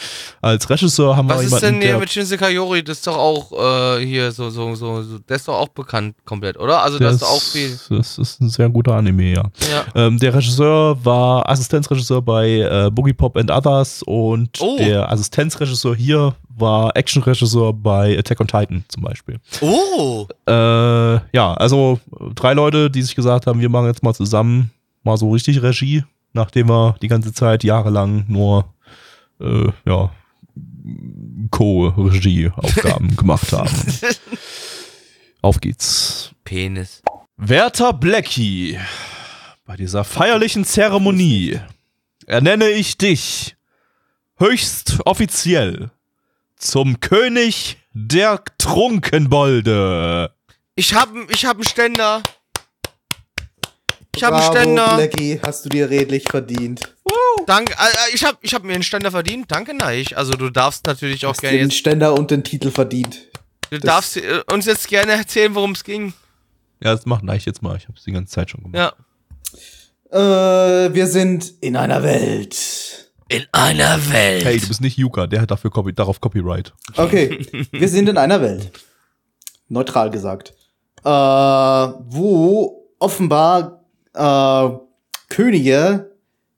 Als Regisseur haben Was wir ist jemanden, denn hier mit Shinse Kayori? Das ist doch auch äh, hier so, so, so, so, der ist doch auch bekannt komplett, oder? Also das ist auch viel. Das ist ein sehr guter Anime, ja. Ja. Ähm, der Regisseur war Assistenzregisseur bei äh, Boogie Pop and Others und Oh. der Assistenzregisseur hier war Actionregisseur bei Attack on Titan zum Beispiel. Oh! Äh, ja, also drei Leute, die sich gesagt haben, wir machen jetzt mal zusammen mal so richtig Regie, nachdem wir die ganze Zeit jahrelang nur äh, ja, Co-Regie-Aufgaben gemacht haben. Auf geht's. Penis. Werter Blackie, bei dieser feierlichen Zeremonie ernenne ich dich höchst offiziell zum König der Trunkenbolde. Ich hab, ich hab einen Ständer. Ich hab einen Bravo, Ständer. Blackie, hast du dir redlich verdient. Danke. Äh, ich hab, ich hab mir einen Ständer verdient. Danke, Neich. Also du darfst natürlich auch Hast gerne den jetzt, Ständer und den Titel verdient. du darfst äh, uns jetzt gerne erzählen, worum es ging. Ja, das macht ich jetzt mal. Ich habe es die ganze Zeit schon gemacht. Ja. Äh, wir sind in einer Welt. In einer Welt. Hey, du bist nicht Yuka, der hat dafür Copy, darauf Copyright. Okay, wir sind in einer Welt. Neutral gesagt. Äh, wo offenbar äh, Könige,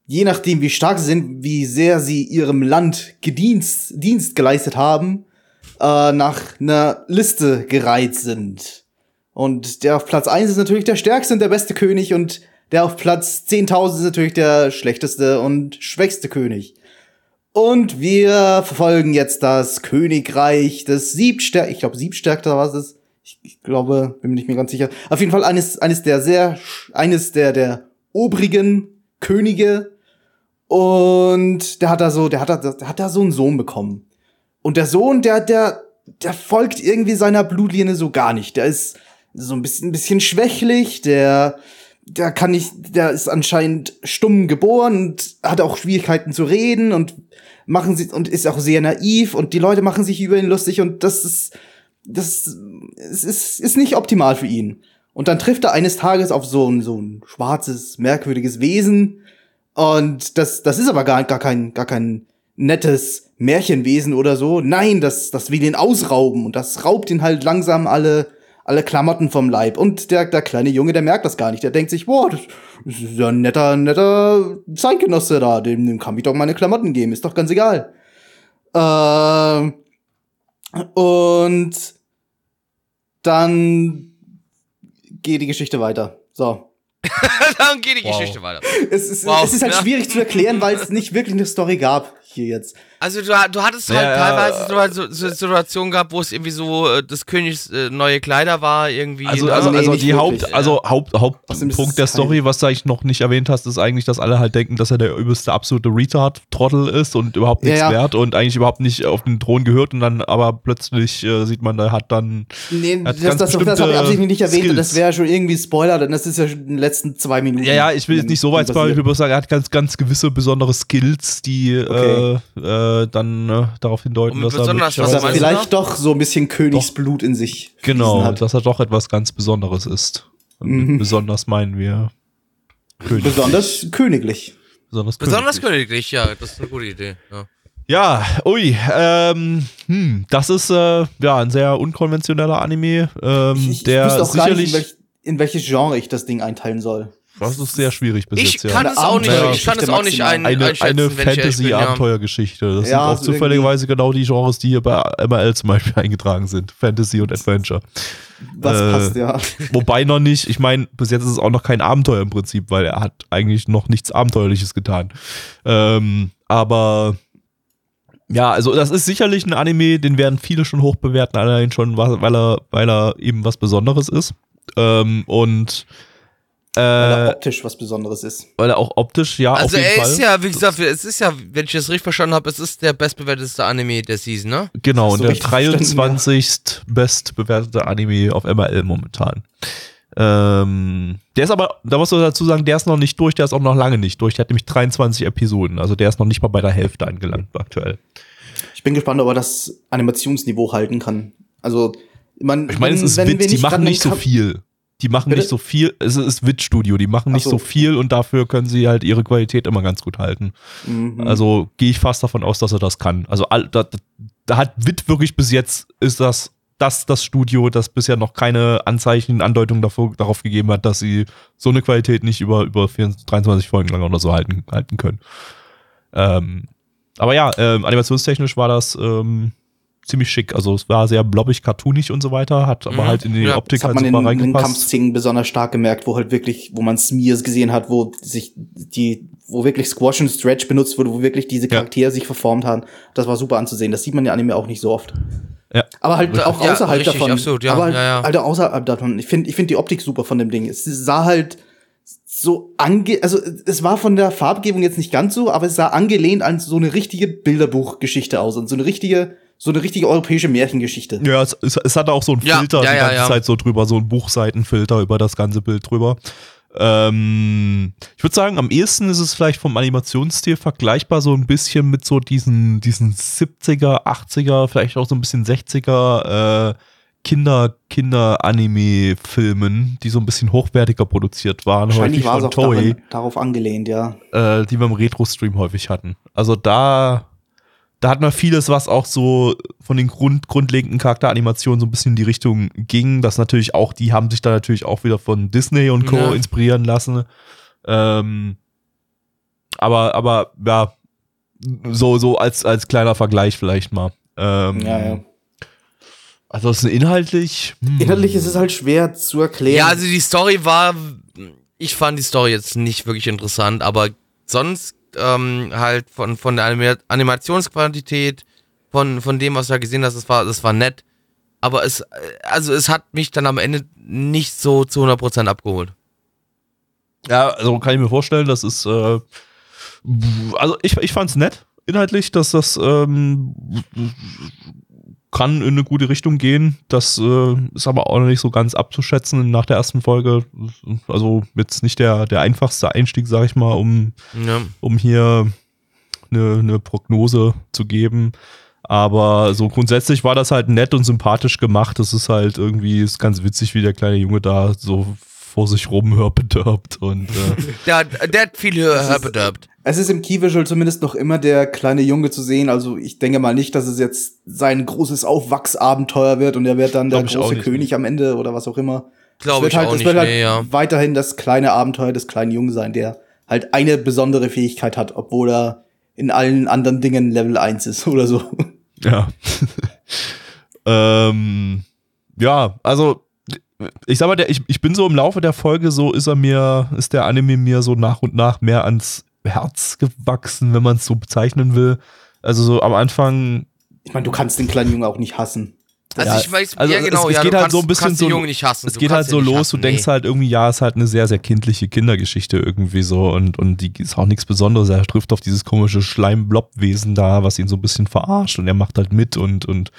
je nachdem wie stark sie sind, wie sehr sie ihrem Land Gedienst, Dienst geleistet haben, äh, nach einer Liste gereiht sind. Und der auf Platz 1 ist natürlich der stärkste und der beste König und der auf Platz 10.000 ist natürlich der schlechteste und schwächste König. Und wir verfolgen jetzt das Königreich des Siebstärk, ich glaube Siebstärkter war es. Ich, ich glaube, bin mir nicht mehr ganz sicher. Auf jeden Fall eines, eines der sehr, eines der, der obrigen Könige. Und der hat da so, der hat da, der hat da so einen Sohn bekommen. Und der Sohn, der, der, der folgt irgendwie seiner Blutlinie so gar nicht. Der ist so ein bisschen, ein bisschen schwächlich, der, der kann nicht, der ist anscheinend stumm geboren und hat auch Schwierigkeiten zu reden und machen sie und ist auch sehr naiv und die Leute machen sich über ihn lustig und das ist, das es ist, ist nicht optimal für ihn. Und dann trifft er eines Tages auf so ein, so ein schwarzes, merkwürdiges Wesen. Und das, das ist aber gar, gar kein, gar kein nettes Märchenwesen oder so. Nein, das, das will ihn ausrauben und das raubt ihn halt langsam alle, alle Klamotten vom Leib. Und der, der kleine Junge, der merkt das gar nicht. Der denkt sich, boah, das, ist ja ein netter, netter Zeitgenosse da. Dem, dem kann ich doch meine Klamotten geben. Ist doch ganz egal. Ähm, und dann geht die Geschichte weiter. So. Dann geht die Wow. Geschichte weiter. Es ist, Wow. es ist halt schwierig zu erklären, weil es nicht wirklich eine Story gab hier jetzt. Also du, du hattest halt ja. teilweise so, so Situationen gehabt, wo es irgendwie so äh, des Königs äh, neue Kleider war, irgendwie. Also, ne? also, nee, also die wirklich. Haupt, also Haupt, Hauptpunkt der Story, was du eigentlich noch nicht erwähnt hast, ist eigentlich, dass alle halt denken, dass er der übelste absolute Retard-Trottel ist und überhaupt nichts Ja, ja. wert und eigentlich überhaupt nicht auf den Thron gehört und dann aber plötzlich äh, sieht man, er hat dann Nee, Hat das, das, das, habe ich absichtlich nicht erwähnt und das Skills. wäre schon irgendwie Spoiler, denn das ist ja schon in den letzten zwei Minuten. Ja, ja, ich will jetzt nicht so weit spoilern, ich will bloß sagen, er hat ganz, ganz gewisse besondere Skills, die Okay. äh, äh, dann äh, darauf hindeuten, dass er Dass er meinst du vielleicht doch so ein bisschen Königsblut in sich Genau, hat. dass er doch etwas ganz Besonderes ist. Mhm. Besonders meinen wir König. Besonders königlich. besonders, Besonders königlich. königlich, ja, das ist eine gute Idee. Ja. Ja, ui, ähm, hm, das ist äh, ja ein sehr unkonventioneller Anime, ähm, Ich, ich der wüsste auch gar nicht, sicherlich in, welch, in welches Genre ich das Ding einteilen soll. Das ist sehr schwierig bis Ich jetzt, ja. kann es auch nicht, ich kann es auch nicht ein, eine, eine ja. Fantasy-Abenteuergeschichte. Das Ja, sind auch so zufälligerweise genau die Genres, die hier bei MRL zum Beispiel eingetragen sind. Fantasy und Adventure. Was Äh, passt, ja. Wobei noch nicht, ich meine, bis jetzt ist es auch noch kein Abenteuer im Prinzip, weil er hat eigentlich noch nichts Abenteuerliches getan. Ähm, aber ja, also das ist sicherlich ein Anime, den werden viele schon hoch bewerten, allein schon, weil er, weil er eben was Besonderes ist. Ähm, und Weil er äh, optisch was Besonderes ist. weil er auch optisch, ja, Also auf jeden er Fall. ist ja, wie gesagt, es ist ja, wenn ich das richtig verstanden habe, es ist der bestbewertete Anime der Season, ne? Genau, Hast und der richtig verstanden, 23. bestbewertete Anime auf MRL momentan. Ähm, der ist aber, da musst du dazu sagen, der ist noch nicht durch, der ist auch noch lange nicht durch. Der hat nämlich 23 Episoden, also der ist noch nicht mal bei der Hälfte angelangt aktuell. Ich bin gespannt, ob er das Animationsniveau halten kann. Also, man, Ich meine, es ist wenn Wit, wir die machen nicht so viel. Die machen Bitte? nicht so viel, es ist Wit Studio, die machen nicht so. so. viel und dafür können sie halt ihre Qualität immer ganz gut halten. Mhm. Also gehe ich fast davon aus, dass er das kann. Also da, da hat Wit wirklich bis jetzt ist das das das Studio, das bisher noch keine Anzeichen, Andeutungen davor, darauf gegeben hat, dass sie so eine Qualität nicht über über 24, 23 Folgen lang oder so halten halten können. Ähm, aber ja, ähm, animationstechnisch war das ähm, ziemlich schick. Also es war sehr blobbig, cartoonig und so weiter, hat aber Mhm. halt in die Ja, Optik Das hat halt man in, super in den. Kampfszenen besonders stark gemerkt, wo halt wirklich, wo man Smears gesehen hat, wo sich die, wo wirklich Squash und Stretch benutzt wurde, wo wirklich diese Ja. Charaktere sich verformt haben. Das war super anzusehen. Das sieht man ja Anime auch nicht so oft. Ja. Aber halt auch Ja, außerhalb richtig, davon. absolut, ja, aber halt, ja, ja. Alter, außerhalb davon. Ich finde, ich finde die Optik super von dem Ding. Es sah halt so ange, also es war von der Farbgebung jetzt nicht ganz so, aber es sah angelehnt an so eine richtige Bilderbuchgeschichte aus und so eine richtige, so eine richtige europäische Märchengeschichte. Ja, es, es, es hatte auch so einen Ja, Filter ja, die ja, ganze ja. Zeit so drüber, so einen Buchseitenfilter über das ganze Bild drüber. Ähm, ich würde sagen, am ehesten ist es vielleicht vom Animationsstil vergleichbar so ein bisschen mit so diesen, diesen 70er, 80er, vielleicht auch so ein bisschen 60er äh, Kinder, Kinder-Anime-Filmen, die so ein bisschen hochwertiger produziert waren, Wahrscheinlich häufig war es von auch Toei daran, darauf angelehnt, ja. äh, die wir im Retro-Stream häufig hatten. Also da, da hat man vieles, was auch so von den Grund, grundlegenden Charakteranimationen so ein bisschen in die Richtung ging. Das natürlich auch, die haben sich da natürlich auch wieder von Disney und Co. Ja. inspirieren lassen. Ähm, aber, aber, ja, so, so als, als kleiner Vergleich vielleicht mal. Ähm, Ja, ja. Also es ist inhaltlich. hm. Inhaltlich ist es halt schwer zu erklären. Ja, also die Story war, ich fand die Story jetzt nicht wirklich interessant, aber sonst ähm, halt von, von der Anima Animationsqualität, von, von dem, was du da gesehen hast, das war, das war nett. Aber es, äh, also es hat mich dann am Ende nicht so zu 100% abgeholt. Ja, also kann ich mir vorstellen, das ist, äh, also ich, ich fand's nett, inhaltlich, dass das ähm, kann in eine gute Richtung gehen. Das äh, ist aber auch noch nicht so ganz abzuschätzen nach der ersten Folge. Also jetzt nicht der, der einfachste Einstieg, sag ich mal, um, Ja. um hier eine, eine Prognose zu geben. Aber so grundsätzlich war das halt nett und sympathisch gemacht. Das ist halt irgendwie, ist ganz witzig, wie der kleine Junge da so vor sich rumhörbedirbt und äh, Der, der hat viel höher bedirbt. Es ist im Key-Visual zumindest noch immer der kleine Junge zu sehen. Also ich denke mal nicht, dass es jetzt sein großes Aufwachsabenteuer wird und er wird dann der Glaub auch große nicht, König am Ende oder was auch immer. Glaube Es ich halt, auch es nicht, wird halt nee, ja. weiterhin das kleine Abenteuer des kleinen Jungen sein, der halt eine besondere Fähigkeit hat, obwohl er in allen anderen Dingen Level 1 ist oder so. Ja. ähm, ja, also ich sag mal, der, ich, ich bin so im Laufe der Folge so, ist er mir, ist der Anime mir so nach und nach mehr ans Herz gewachsen, wenn man es so bezeichnen will. Also so am Anfang Ich meine, du kannst den kleinen Jungen auch nicht hassen. Also Ja, ich weiß, also ja genau, es, es ja, geht du halt kannst, so ein bisschen so, den Jungen nicht hassen. es geht halt so los, hassen, du denkst nee. halt irgendwie, ja, es ist halt eine sehr, sehr kindliche Kindergeschichte irgendwie so und, und die ist auch nichts Besonderes. Er trifft auf dieses komische Schleim-Blob-Wesen da, was ihn so ein bisschen verarscht und er macht halt mit und, und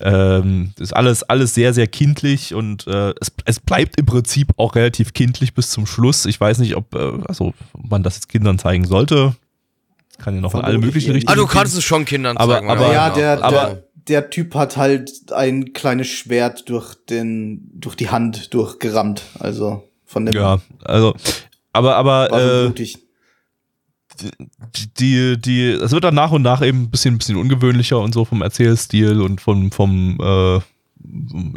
ähm, ist alles, alles sehr, sehr kindlich und äh, es, es bleibt im Prinzip auch relativ kindlich bis zum Schluss. Ich weiß nicht, ob, äh, also, ob man das jetzt Kindern zeigen sollte. Kann ja noch in alle möglichen Richtungen. Ah, du kannst es schon Kindern Aber- zeigen. aber- ja, der, aber- der, der Typ hat halt ein kleines Schwert durch den, durch die Hand durchgerammt. Also von dem Ja, also, aber, aber, äh, blutig. Die, die, es wird dann nach und nach eben ein bisschen, ein bisschen ungewöhnlicher und so vom Erzählstil und vom, vom äh,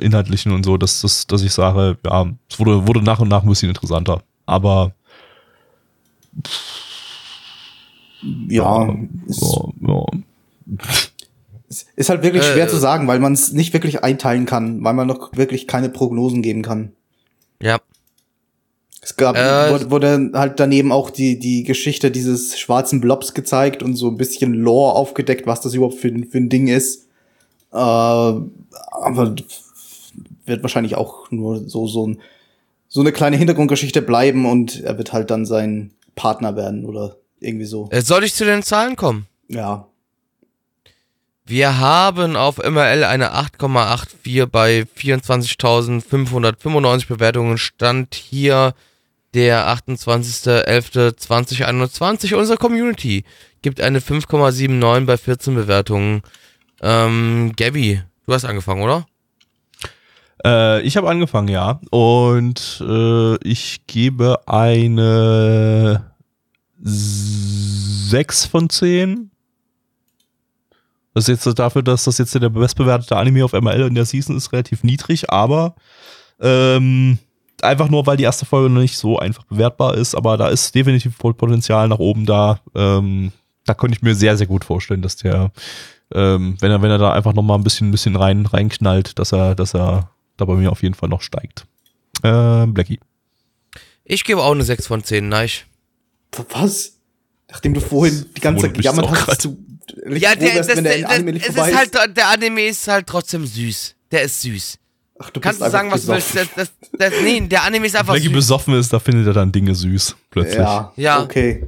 Inhaltlichen und so, dass, dass, dass ich sage, ja, es wurde, wurde nach und nach ein bisschen interessanter. Aber Ja, ist, Ja, ja. ist halt wirklich schwer Äh, zu sagen, weil man es nicht wirklich einteilen kann, weil man noch wirklich keine Prognosen geben kann. Ja. Es gab, Äh, wurde, halt daneben auch die, die Geschichte dieses schwarzen Blobs gezeigt und so ein bisschen Lore aufgedeckt, was das überhaupt für, ein- für ein Ding ist. Äh, aber wird wahrscheinlich auch nur so, so, ein, so eine kleine Hintergrundgeschichte bleiben und er wird halt dann sein Partner werden oder irgendwie so. Äh, Soll ich zu den Zahlen kommen? Ja. Wir haben auf MRL eine 8,84 bei 24.595 Bewertungen. Stand hier der 28.11.2021. Unsere Community gibt eine 5,79 bei 14 Bewertungen. Ähm, Gabby, du hast angefangen, oder? Äh, ich habe angefangen, ja. Und äh, ich gebe eine 6 von 10. Das ist jetzt dafür, dass das jetzt der bestbewertete Anime auf ML in der Season ist, relativ niedrig, aber ähm, einfach nur, weil die erste Folge noch nicht so einfach bewertbar ist, aber da ist definitiv voll Potenzial nach oben da. Ähm, da könnte ich mir sehr, sehr gut vorstellen, dass der, ähm, wenn er, wenn er da einfach noch mal ein bisschen, ein bisschen rein, reinknallt, dass er, dass er da bei mir auf jeden Fall noch steigt. Ähm, Blackie. Ich gebe auch eine 6 von 10, nein. Was? Nachdem du vorhin die ganze Zeit gejammert hast, dass du Ja, der, wärst, das, wenn der das, Anime nicht es vorbei ist halt, der Anime ist halt trotzdem süß. Der ist süß. Ach, du Kannst du sagen, was du willst. besoffen. Das, das, das, nee, der Anime ist einfach Blackie süß. besoffen ist, da findet er dann Dinge süß, plötzlich. Ja, Ja. okay.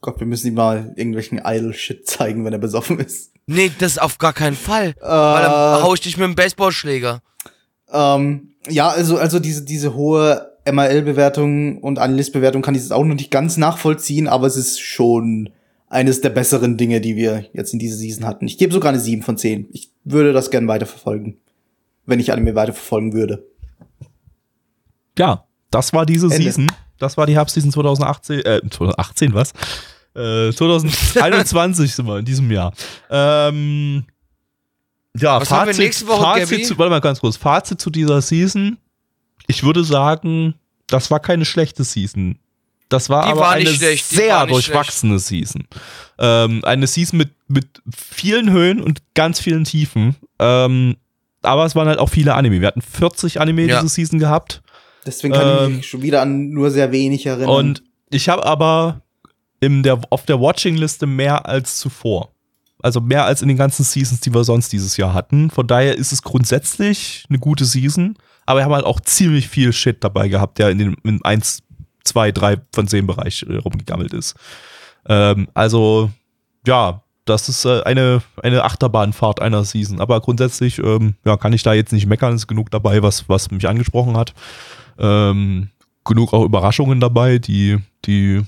Gott, wir müssen ihm mal irgendwelchen Idle-Shit zeigen, wenn er besoffen ist. Nee, das auf gar keinen Fall. Äh, Weil dann hau ich dich mit dem Baseballschläger. ähm, ja, also, also diese, diese hohe MRL-Bewertung und Analyst-Bewertung kann ich jetzt auch noch nicht ganz nachvollziehen, aber es ist schon eines der besseren Dinge, die wir jetzt in dieser Season hatten. Ich gebe sogar eine 7 von 10. Ich würde das gern weiterverfolgen. Wenn ich Anime weiterverfolgen würde. Ja, das war diese Ende. Season. Das war die Herbstseason 2018, äh, 2018, was? Äh, 2021 sind wir in diesem Jahr. Ähm, ja, Was haben wir nächste Woche, Fazit Gabby? zu, warte mal ganz kurz. Fazit zu dieser Season. Ich würde sagen, das war keine schlechte Season. Das war Die aber war eine schlecht, sehr durchwachsene Season. Ähm, eine Season mit, mit vielen Höhen und ganz vielen Tiefen. Ähm, aber es waren halt auch viele Anime. Wir hatten 40 Anime Ja. diese Season gehabt. Deswegen kann ich Ähm, mich schon wieder an nur sehr wenig erinnern. Und ich habe aber in der, auf der Watching-Liste mehr als zuvor. Also mehr als in den ganzen Seasons, die wir sonst dieses Jahr hatten. Von daher ist es grundsätzlich eine gute Season. Aber wir haben halt auch ziemlich viel Shit dabei gehabt, der in den in 1, 2, 3 von 10 Bereich äh, rumgegammelt ist. Ähm, also, ja, das ist äh, eine, eine Achterbahnfahrt einer Season. Aber grundsätzlich ähm, ja, kann ich da jetzt nicht meckern. Es ist genug dabei, was, was mich angesprochen hat. Ähm, genug auch Überraschungen dabei, die, die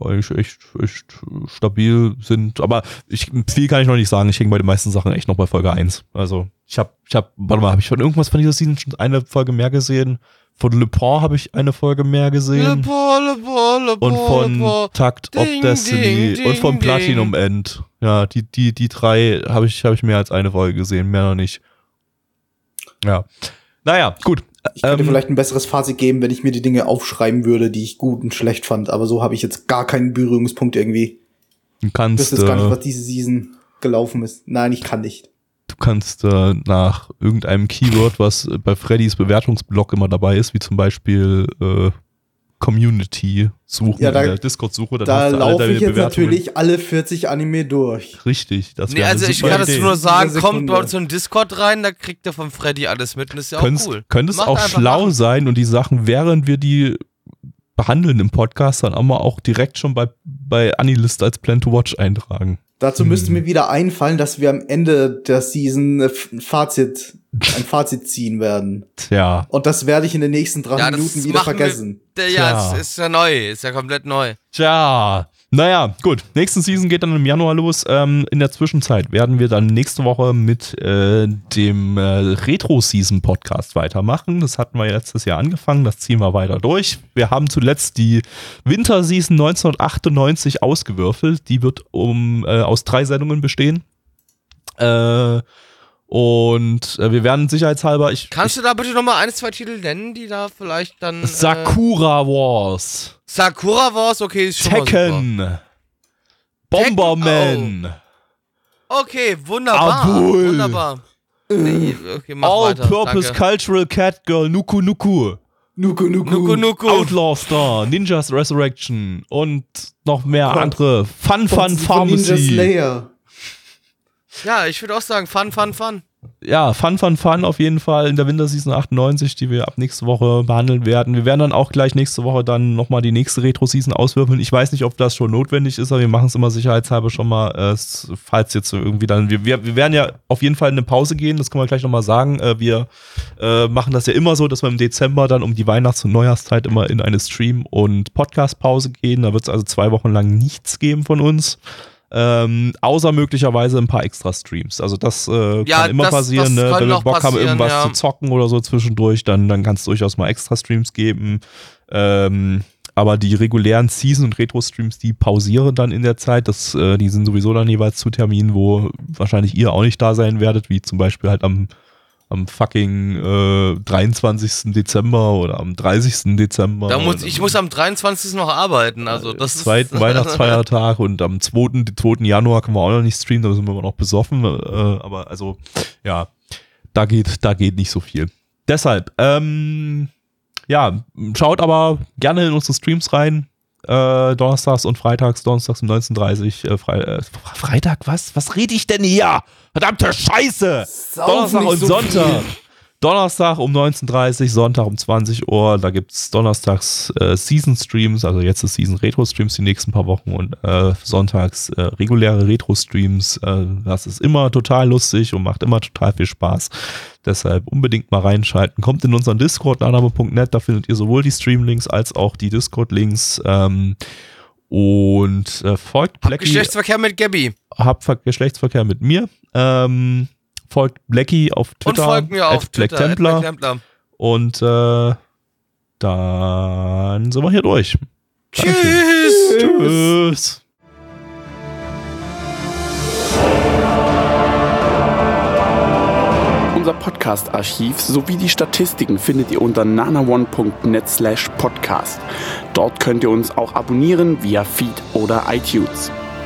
eigentlich echt, echt stabil sind. Aber ich, viel kann ich noch nicht sagen. Ich hänge bei den meisten Sachen echt noch bei Folge 1. Also ich habe, ich habe, warte mal, habe ich von irgendwas von dieser Season schon eine Folge mehr gesehen? Von Le Pont habe ich eine Folge mehr gesehen. Le Paul, Le Paul, Le und Paul, von Le Paul. Takt of Ding, Destiny ding, und von ding, Platinum End. Ja, die, die, die drei habe ich, habe ich mehr als eine Folge gesehen, mehr noch nicht. Ja. Naja, gut. Ich könnte Ähm, vielleicht ein besseres Fazit geben, wenn ich mir die Dinge aufschreiben würde, die ich gut und schlecht fand. Aber so habe ich jetzt gar keinen Berührungspunkt irgendwie. Du kannst, wüsste jetzt gar nicht, äh, was diese Season gelaufen ist. Nein, ich kann nicht. Du kannst äh, nach irgendeinem Keyword, was bei Freddys Bewertungsblock immer dabei ist, wie zum Beispiel äh, Community suchen, Ja, da- in der Discord-Suche, dann Da laufe ich jetzt natürlich alle 40 Anime durch. Richtig, das Nee, wäre also eine ich kann das Idee. nur sagen, kommt bei uns in Discord rein, da kriegt ihr von Freddy alles mit und ist ja auch Könntest, cool. Könnte es auch schlau machen. sein und die Sachen, während wir die behandeln im Podcast, dann auch mal auch direkt schon bei, bei Anilist als Plan to Watch eintragen. Dazu Hm. müsste mir wieder einfallen, dass wir am Ende der Season ein Fazit, ein Fazit ziehen werden. Tja, Und das werde ich in den nächsten drei Ja, Minuten wieder wir- vergessen. Der- Tja. Ja, es ist ja neu, ist ja komplett neu. tja. Naja, gut. Nächste Season geht dann im Januar los. Ähm, in der Zwischenzeit werden wir dann nächste Woche mit äh, dem äh, Retro-Season-Podcast weitermachen. Das hatten wir letztes Jahr angefangen, das ziehen wir weiter durch. Wir haben zuletzt die Winterseason 1998 ausgewürfelt. Die wird um, äh, aus drei Sendungen bestehen. Äh, Und äh, wir werden sicherheitshalber. Ich, Kannst du da bitte nochmal ein, zwei Titel nennen, die da vielleicht dann. Äh, Sakura Wars, Sakura Wars, okay, ist schon Mal Tekken, Bomberman, super. Okay, wunderbar. Abul. Wunderbar. Nee, okay, mach All weiter. Purpose Danke. Cultural Cat Girl, Nuku Nuku, Nuku Nuku. Nuku Nuku. Outlaw Star, Ninjas Resurrection und noch mehr Gott. andere. Fun Fun Von Ninja Pharmacy. Slayer. Ja, ich würde auch sagen, fun, fun, fun. ja, Fun, Fun, Fun auf jeden Fall in der Winterseason 98, die wir ab nächste Woche behandeln werden. Wir werden dann auch gleich nächste Woche dann nochmal die nächste Retro-Season auswürfeln. Ich weiß nicht, ob das schon notwendig ist, aber wir machen es immer sicherheitshalber schon mal, äh, falls jetzt irgendwie dann, wir, wir, wir werden ja auf jeden Fall in eine Pause gehen, das können wir gleich nochmal sagen. Äh, wir äh, machen das ja immer so, dass wir im Dezember dann um die Weihnachts- und Neujahrszeit immer in eine Stream- und Podcast-Pause gehen. Da wird es also zwei Wochen lang nichts geben von uns. Ähm, außer möglicherweise ein paar extra Streams. Also das äh, Ja, kann immer das- passieren, das ne? wenn wir Bock haben, irgendwas ja. zu zocken oder so zwischendurch, dann, dann kann es durchaus mal extra Streams geben. Ähm, aber die regulären Season- und Retro-Streams, die pausieren dann in der Zeit. Das, äh, die sind sowieso dann jeweils zu Terminen, wo wahrscheinlich ihr auch nicht da sein werdet, wie zum Beispiel halt am, am fucking äh, 23. Dezember oder am 30. Dezember. Da muss, ich muss am 23. noch arbeiten, also das ist. zweiten Weihnachtsfeiertag und am 2. 2. Januar können wir auch noch nicht streamen, da sind wir noch besoffen. Äh, aber also, ja, da geht, da geht nicht so viel. Deshalb, ähm, ja, schaut aber gerne in unsere Streams rein. Äh, Donnerstags und Freitags, Donnerstags um 19.30 Äh, Fre äh, Freitag, was? Was rede ich denn hier? Verdammte Scheiße! Sauf Donnerstag und so Sonntag. viel. Donnerstag um 19.30 Sonntag um 20 Uhr. Da gibt's donnerstags äh, Season-Streams, also jetzt ist Season Retro-Streams die nächsten paar Wochen und äh, sonntags äh, reguläre Retro-Streams. Äh, das ist immer total lustig und macht immer total viel Spaß. Deshalb unbedingt mal reinschalten. Kommt in unseren Discord, naname.net, da findet ihr sowohl die Stream-Links als auch die Discord-Links. Ähm, und äh, folgt Blackie Geschlechtsverkehr mit Gabby. hab Ver Geschlechtsverkehr mit mir. Ähm, folgt Blackie auf Und Twitter. folgt mir auf Black Twitter. at Templar. Black Templar. Und äh, dann sind wir hier durch. Tschüss. Tschüss. Unser Podcast-Archiv sowie die Statistiken findet ihr unter nanaone.net slash podcast. Dort könnt ihr uns auch abonnieren via Feed oder iTunes.